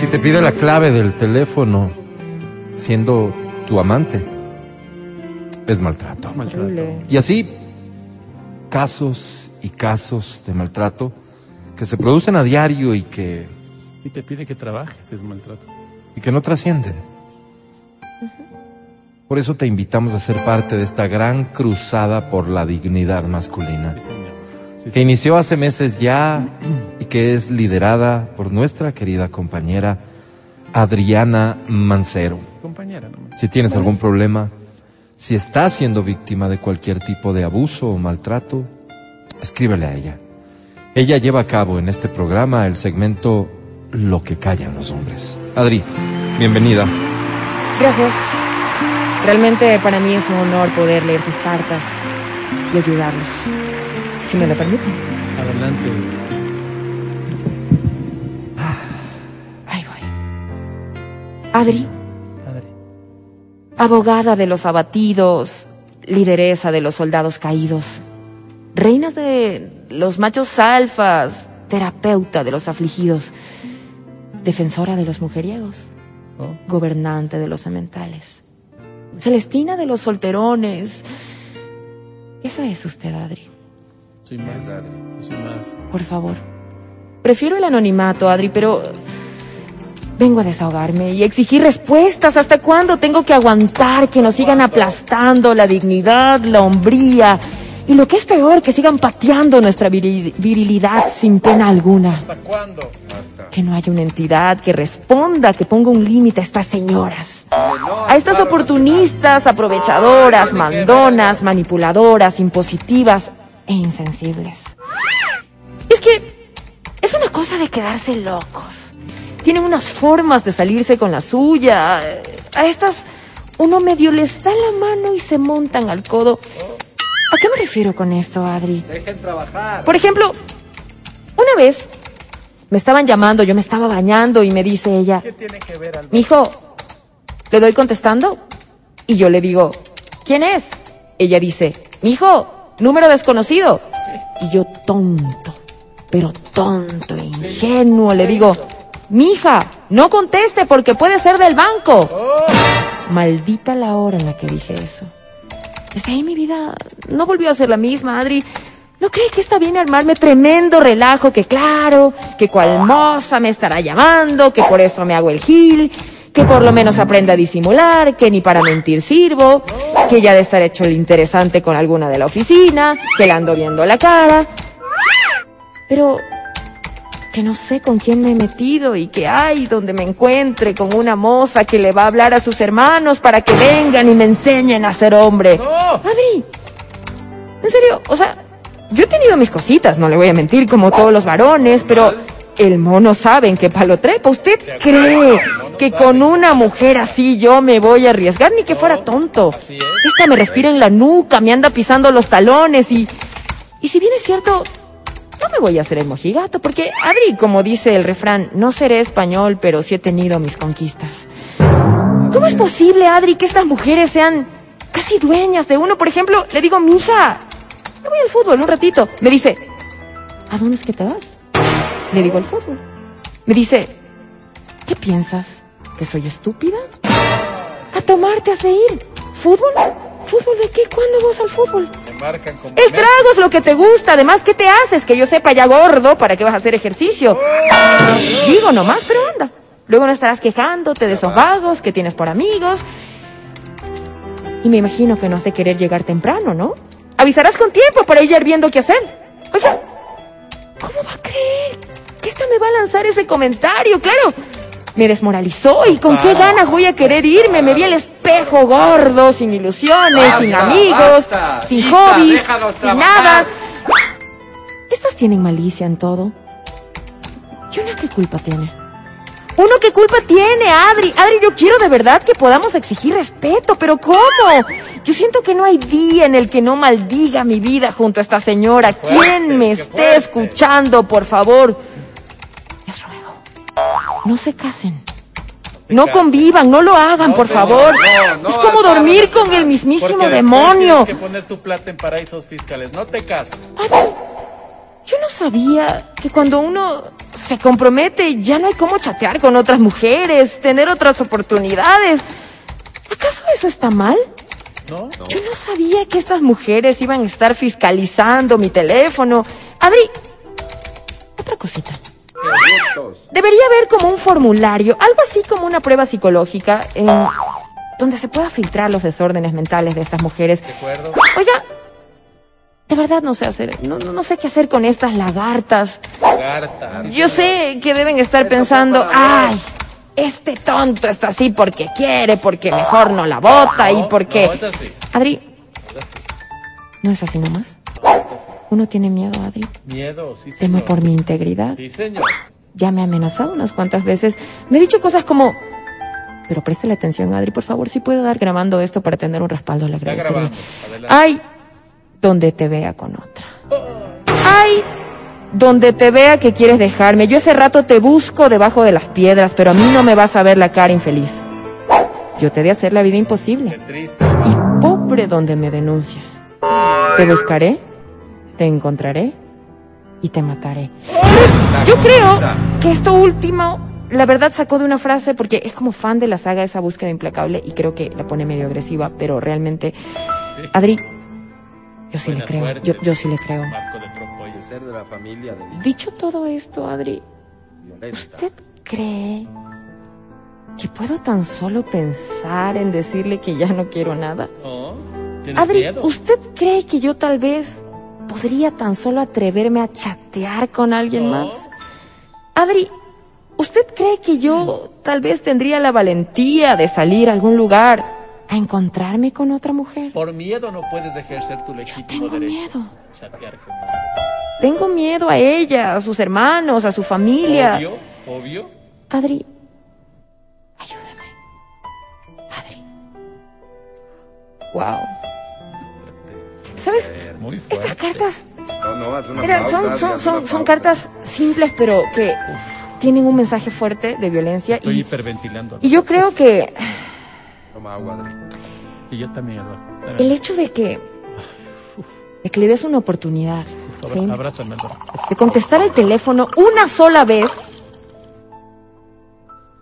Si te pide la clave del teléfono siendo tu amante, es maltrato. Y así, casos y casos de maltrato que se producen a diario y que, Si te pide que trabajes, es maltrato. y que no trascienden. Por eso te invitamos a ser parte de esta gran cruzada por la dignidad masculina, Sí, señor. Sí, que inició hace meses ya y que es liderada por nuestra querida compañera Adriana Mancero. Compañera, no Si tienes algún problema, si estás siendo víctima de cualquier tipo de abuso o maltrato, escríbele a ella. Ella lleva a cabo en este programa el segmento Lo que callan los hombres. Adri, bienvenida. Gracias. Realmente para mí es un honor poder leer sus cartas y ayudarlos si me lo permiten. Adelante. Ah. Ahí voy. Adri. Adri. Abogada de los abatidos, lideresa de los soldados caídos, reinas de los machos alfas, terapeuta de los afligidos, defensora de los mujeriegos, oh. gobernante de los sementales, Celestina de los solterones. Esa es usted, Adri. Soy más, Adri. Soy más. Por favor. Prefiero el anonimato, Adri, pero vengo a desahogarme y exigir respuestas. ¿Hasta cuándo tengo que aguantar que nos sigan aplastando la dignidad, la hombría y lo que es peor, que sigan pateando nuestra viril- virilidad sin pena alguna? ¿Hasta cuándo? Que no haya una entidad que responda, que ponga un límite a estas señoras. A estas oportunistas, aprovechadoras, mandonas, manipuladoras, impositivas e insensibles. Es que es una cosa de quedarse locos. Tienen unas formas de salirse con la suya. A estas uno medio les da la mano y se montan al codo. ¿A qué me refiero con esto, Adri? Dejen trabajar. Por ejemplo, una vez me estaban llamando, yo me estaba bañando y me dice ella, ¿Qué tiene que ver, Alberto? mijo, ¿le doy contestando? Y yo le digo, ¿quién es? Ella dice, mijo, número desconocido. Y yo tonto, pero tonto, ingenuo, le digo, mija, no conteste porque puede ser del banco. Maldita la hora en la que dije eso. Desde ahí mi vida no volvió a ser la misma, Adri. ¿No cree que está bien armarme tremendo relajo? Que claro, que cual moza me estará llamando, que por eso me hago el gil, que por lo menos aprenda a disimular, que ni para mentir sirvo, que ya de estar hecho el interesante con alguna de la oficina, que la ando viendo la cara. Pero que no sé con quién me he metido y que hay donde me encuentre con una moza que le va a hablar a sus hermanos para que vengan y me enseñen a ser hombre. Adri, en serio, o sea, yo he tenido mis cositas, no le voy a mentir, como todos los varones, pero el mono sabe en qué palo trepa. ¿Usted cree que con una mujer así yo me voy a arriesgar? Ni que fuera tonto. Esta me respira en la nuca, me anda pisando los talones y... Y si bien es cierto, no me voy a hacer el mojigato, porque, Adri, como dice el refrán, no seré español, pero sí he tenido mis conquistas. ¿Cómo es posible, Adri, que estas mujeres sean casi dueñas de uno? Por ejemplo, le digo, mija, me voy al fútbol un ratito. Me dice, ¿a dónde es que te vas? Le digo, al fútbol. Me dice, ¿qué piensas? ¿Que soy estúpida? A tomarte has de ir. ¿Fútbol? ¿Fútbol de qué? ¿Cuándo vas al fútbol? Me marcan El trago es lo que te gusta. Además, ¿qué te haces? Que yo sepa ya gordo, ¿para qué vas a hacer ejercicio? Digo nomás, pero anda. Luego no estarás quejándote de esos vagos que tienes por amigos. Y me imagino que no has de querer llegar temprano, ¿no? Avisarás con tiempo para ir viendo qué hacer. Oiga, ¿cómo va a creer que esta me va a lanzar ese comentario? Claro, me desmoralizó y con qué ganas voy a querer irme. Me vi al espejo gordo, sin ilusiones, sin amigos, basta. sin Hija, hobbies, sin nada. Estas tienen malicia en todo. ¿Y una qué culpa tiene? ¿Uno qué culpa tiene, Adri? Adri, yo quiero de verdad que podamos exigir respeto, pero ¿cómo? Yo siento que no hay día en el que no maldiga mi vida junto a esta señora. ¿Quién me esté escuchando, por favor? Les ruego, no se casen. No convivan, no lo hagan, por favor. es como dormir con el mismísimo demonio. Tienes que poner tu plata en paraísos fiscales. No te cases. Adri, yo no sabía que cuando uno se compromete ya no hay cómo chatear con otras mujeres, tener otras oportunidades. ¿Acaso eso está mal? ¿No? Yo no sabía que estas mujeres iban a estar fiscalizando mi teléfono. Adri, otra cosita. Debería haber como un formulario, algo así como una prueba psicológica, en donde se pueda filtrar los desórdenes mentales de estas mujeres. acuerdo. Oiga, de verdad no sé hacer, no, no, no sé qué hacer con estas lagartas. Lagarta. Yo sé que deben estar pensando, ay, este tonto está así porque quiere, porque mejor no la bota y porque... No, es así. Adri, ¿no es así nomás? Uno tiene miedo, Adri. Miedo, sí, Temo señor. por mi integridad. Sí, señor. Ya me ha amenazado unas cuantas veces. Me ha dicho cosas como... Pero préstale atención, Adri, por favor, si puedo dar grabando esto para tener un respaldo, le agradecería. Ay, donde te vea con otra. Ay, donde te vea que quieres dejarme. Yo ese rato te busco debajo de las piedras, pero a mí no me vas a ver la cara infeliz. Yo te he de hacer la vida imposible. Y pobre donde me denuncies. Te buscaré, te encontraré y te mataré. Yo creo que esto último, la verdad sacó de una frase porque es como fan de la saga esa búsqueda implacable y creo que la pone medio agresiva, pero realmente, Adri, yo sí le creo, yo, yo sí le creo. Ser de la familia de Dicho todo esto, Adri, ¿usted cree que puedo tan solo pensar en decirle que ya no quiero nada? Adri, ¿usted cree que yo tal vez podría tan solo atreverme a chatear con alguien más? Adri, ¿usted cree que yo tal vez tendría la valentía de salir a algún lugar a encontrarme con otra mujer? Por miedo no puedes ejercer tu legítimo tengo derecho. miedo. Chatear con Tengo miedo a ella, a sus hermanos, a su familia. Obvio, obvio. Adri, wow. ¿Sabes? Muy Estas cartas No, no, haz una Mira, pausa, son, haz son, una son, pausa. son cartas simples, pero que tienen un mensaje fuerte de violencia. Estoy Y, hiperventilando. y yo creo que Toma agua, Adri. Y yo también, Eduardo. el hecho de que, de que le des una oportunidad de contestar el teléfono una sola vez,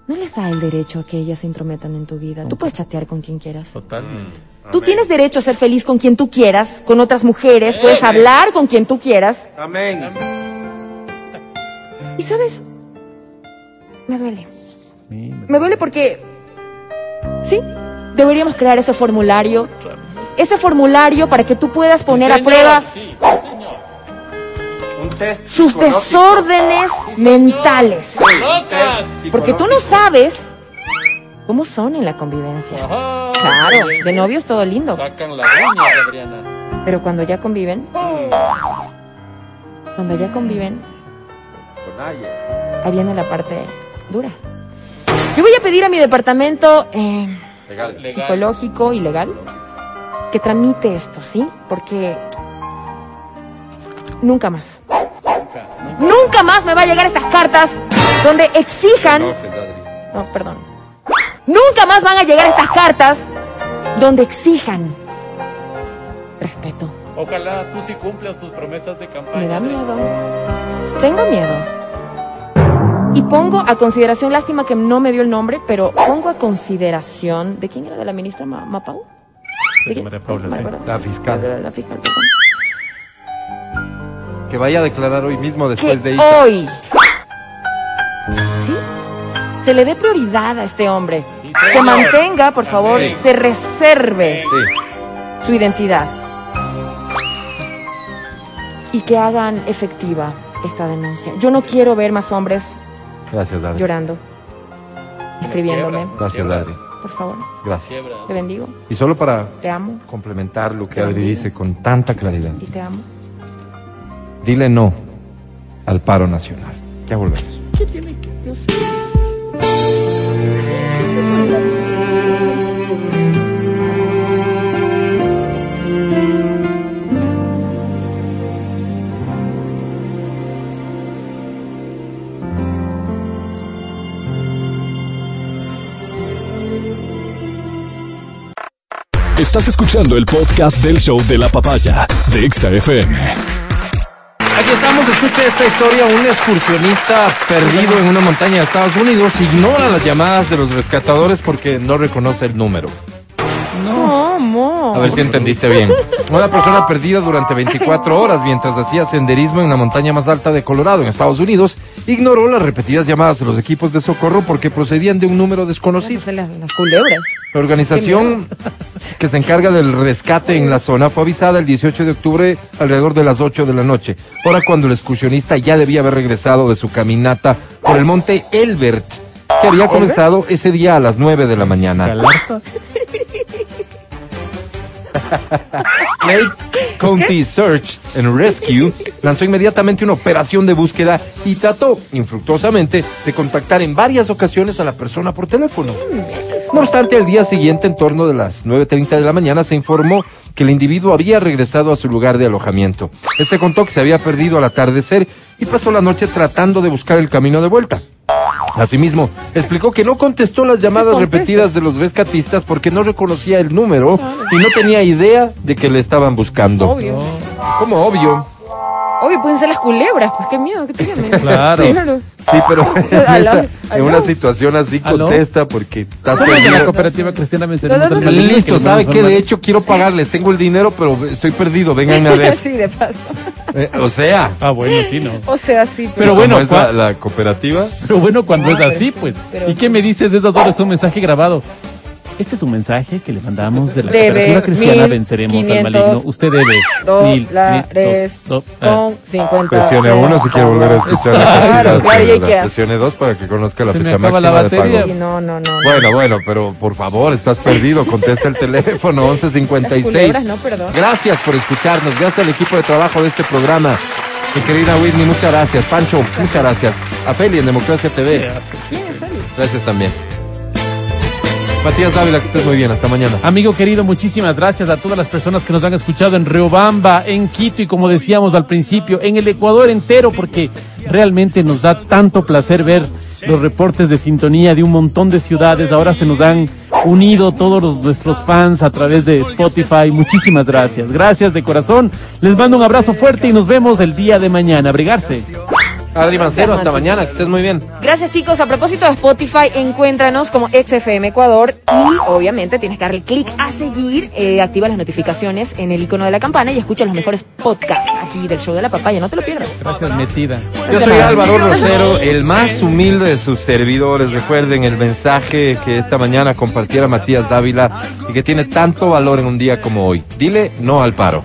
no les da el derecho a que ellas se intrometan en tu vida. Tú puedes chatear con quien quieras. Totalmente. Tú tienes derecho a ser feliz con quien tú quieras, con otras mujeres, puedes hablar con quien tú quieras. Amén. Y sabes, me duele. Me duele porque, sí, deberíamos crear ese formulario. Ese formulario para que tú puedas poner a Señor, prueba Sí, sí, señor. Un test sus desórdenes mentales. ¡Locas! Porque tú no sabes cómo son en la convivencia. Ajá. Claro, de novios todo lindo. Sacan las uñas, Adriana. Pero cuando ya conviven, cuando ya conviven, ahí viene la parte dura. Yo voy a pedir a mi departamento eh, Legal. psicológico y legal que tramite esto, ¿sí? Porque nunca más. Nunca más me va a llegar estas cartas donde exijan... No, perdón. Nunca más van a llegar estas cartas donde exijan respeto. Ojalá tú sí cumplas tus promesas de campaña. Me da miedo. Tengo miedo. Y pongo a consideración, lástima que no me dio el nombre, pero pongo a consideración. ¿De quién era? ¿De la ministra Ma- Mapau? ¿De quién? María Paula, ¿Me sí. La fiscal. La fiscal, perdón. Que vaya a declarar hoy mismo Que después de Isa. hoy. ¿Sí? Se le dé prioridad a este hombre. Se mantenga, por favor, Sí. se reserve Sí. su identidad. Y que hagan efectiva esta denuncia. Yo no quiero ver más hombres Gracias, Adri. llorando, escribiéndome. Gracias, Adri. Por favor, Gracias. te bendigo, Y solo para te amo complementar lo que Adri dice con tanta claridad. y te amo. Dile no al paro nacional. Ya volvemos. ¿Qué tiene que.? No sé. Estás escuchando el podcast del show de la papaya de Exa FM. Aquí estamos, escucha esta historia. Un excursionista perdido en una montaña de Estados Unidos ignora las llamadas de los rescatadores porque no reconoce el número. ¿Cómo? A ver si entendiste bien. Una persona perdida durante 24 horas mientras hacía senderismo en la montaña más alta de Colorado, en Estados Unidos, ignoró las repetidas llamadas de los equipos de socorro porque procedían de un número desconocido. Pues las, las culebras. La organización que se encarga del rescate en la zona fue avisada el 18 de octubre alrededor de las 8 de la noche, hora cuando el excursionista ya debía haber regresado de su caminata por el monte Elbert, que había comenzado ese día a las 9 de la mañana. Lake County Search and Rescue lanzó inmediatamente una operación de búsqueda y trató infructuosamente de contactar en varias ocasiones a la persona por teléfono. No obstante, al día siguiente, en torno de las 9.30 de la mañana, se informó que el individuo había regresado a su lugar de alojamiento. Este contó que se había perdido al atardecer y pasó la noche tratando de buscar el camino de vuelta. Asimismo, explicó que no contestó las llamadas repetidas de los rescatistas porque no reconocía el número y no tenía idea de que le estaban buscando. Obvio. Como obvio. Obvio, pueden ser las culebras, pues qué miedo que tienen. Claro. Sí, pero en, esa- una situación así ¿Aló? contesta porque estás de la perdido. cooperativa cristiana No, no, no, que Listo, ¿sabe qué? De hecho, quiero pagarles. Tengo el dinero, pero estoy perdido. Vénganme a ver. sí, de paso. Eh, o sea. Ah, bueno, sí, no. O sea, sí. Pero bueno, ¿cómo es la, cooperativa? Pero bueno, cuando es así, pues. pero- ¿Y qué me dices de esas horas? Un mensaje grabado. Este es un mensaje que le mandamos de la Debe cooperativa cristiana mil Venceremos al quinientos Maligno. Usted debe mil, dólares dos, ah. con 50 Presione uno si quiere volver a escuchar la Claro, cantidad. claro, y hay que Presione dos para que conozca la Se fecha la máxima de pago. No, no, no. Bueno, bueno, pero por favor, estás perdido. Contesta el teléfono Las 1156. culebras, no, perdón. Gracias por escucarnos. Gracias al equipo de trabajo de este programa. Mi querida Whitney, muchas gracias. Pancho, muchas gracias. A Feli en Democracia TV. Gracias también. Matías Dávila, que estés muy bien. Hasta mañana. Amigo querido, muchísimas gracias a todas las personas que nos han escuchado en Riobamba, en Quito y como decíamos al principio, en el Ecuador entero, porque realmente nos da tanto placer ver los reportes de sintonía de un montón de ciudades. Ahora se nos han unido todos los- nuestros fans a través de Spotify. Muchísimas gracias. Gracias de corazón. Les mando un abrazo fuerte y nos vemos el día de mañana. Abrigarse. Adri Mancero, hasta mañana. Que estés muy bien. Gracias chicos. A propósito de Spotify, encuéntranos como XFM Ecuador y obviamente tienes que darle clic a seguir, eh, activa las notificaciones en el icono de la campana y escucha los mejores podcasts aquí del show de la papaya. No te lo pierdas. Gracias, metida. Yo soy Álvaro Rosero, el más humilde de sus servidores. Recuerden el mensaje que esta mañana compartiera Matías Dávila y que tiene tanto valor en un día como hoy. Dile no al paro.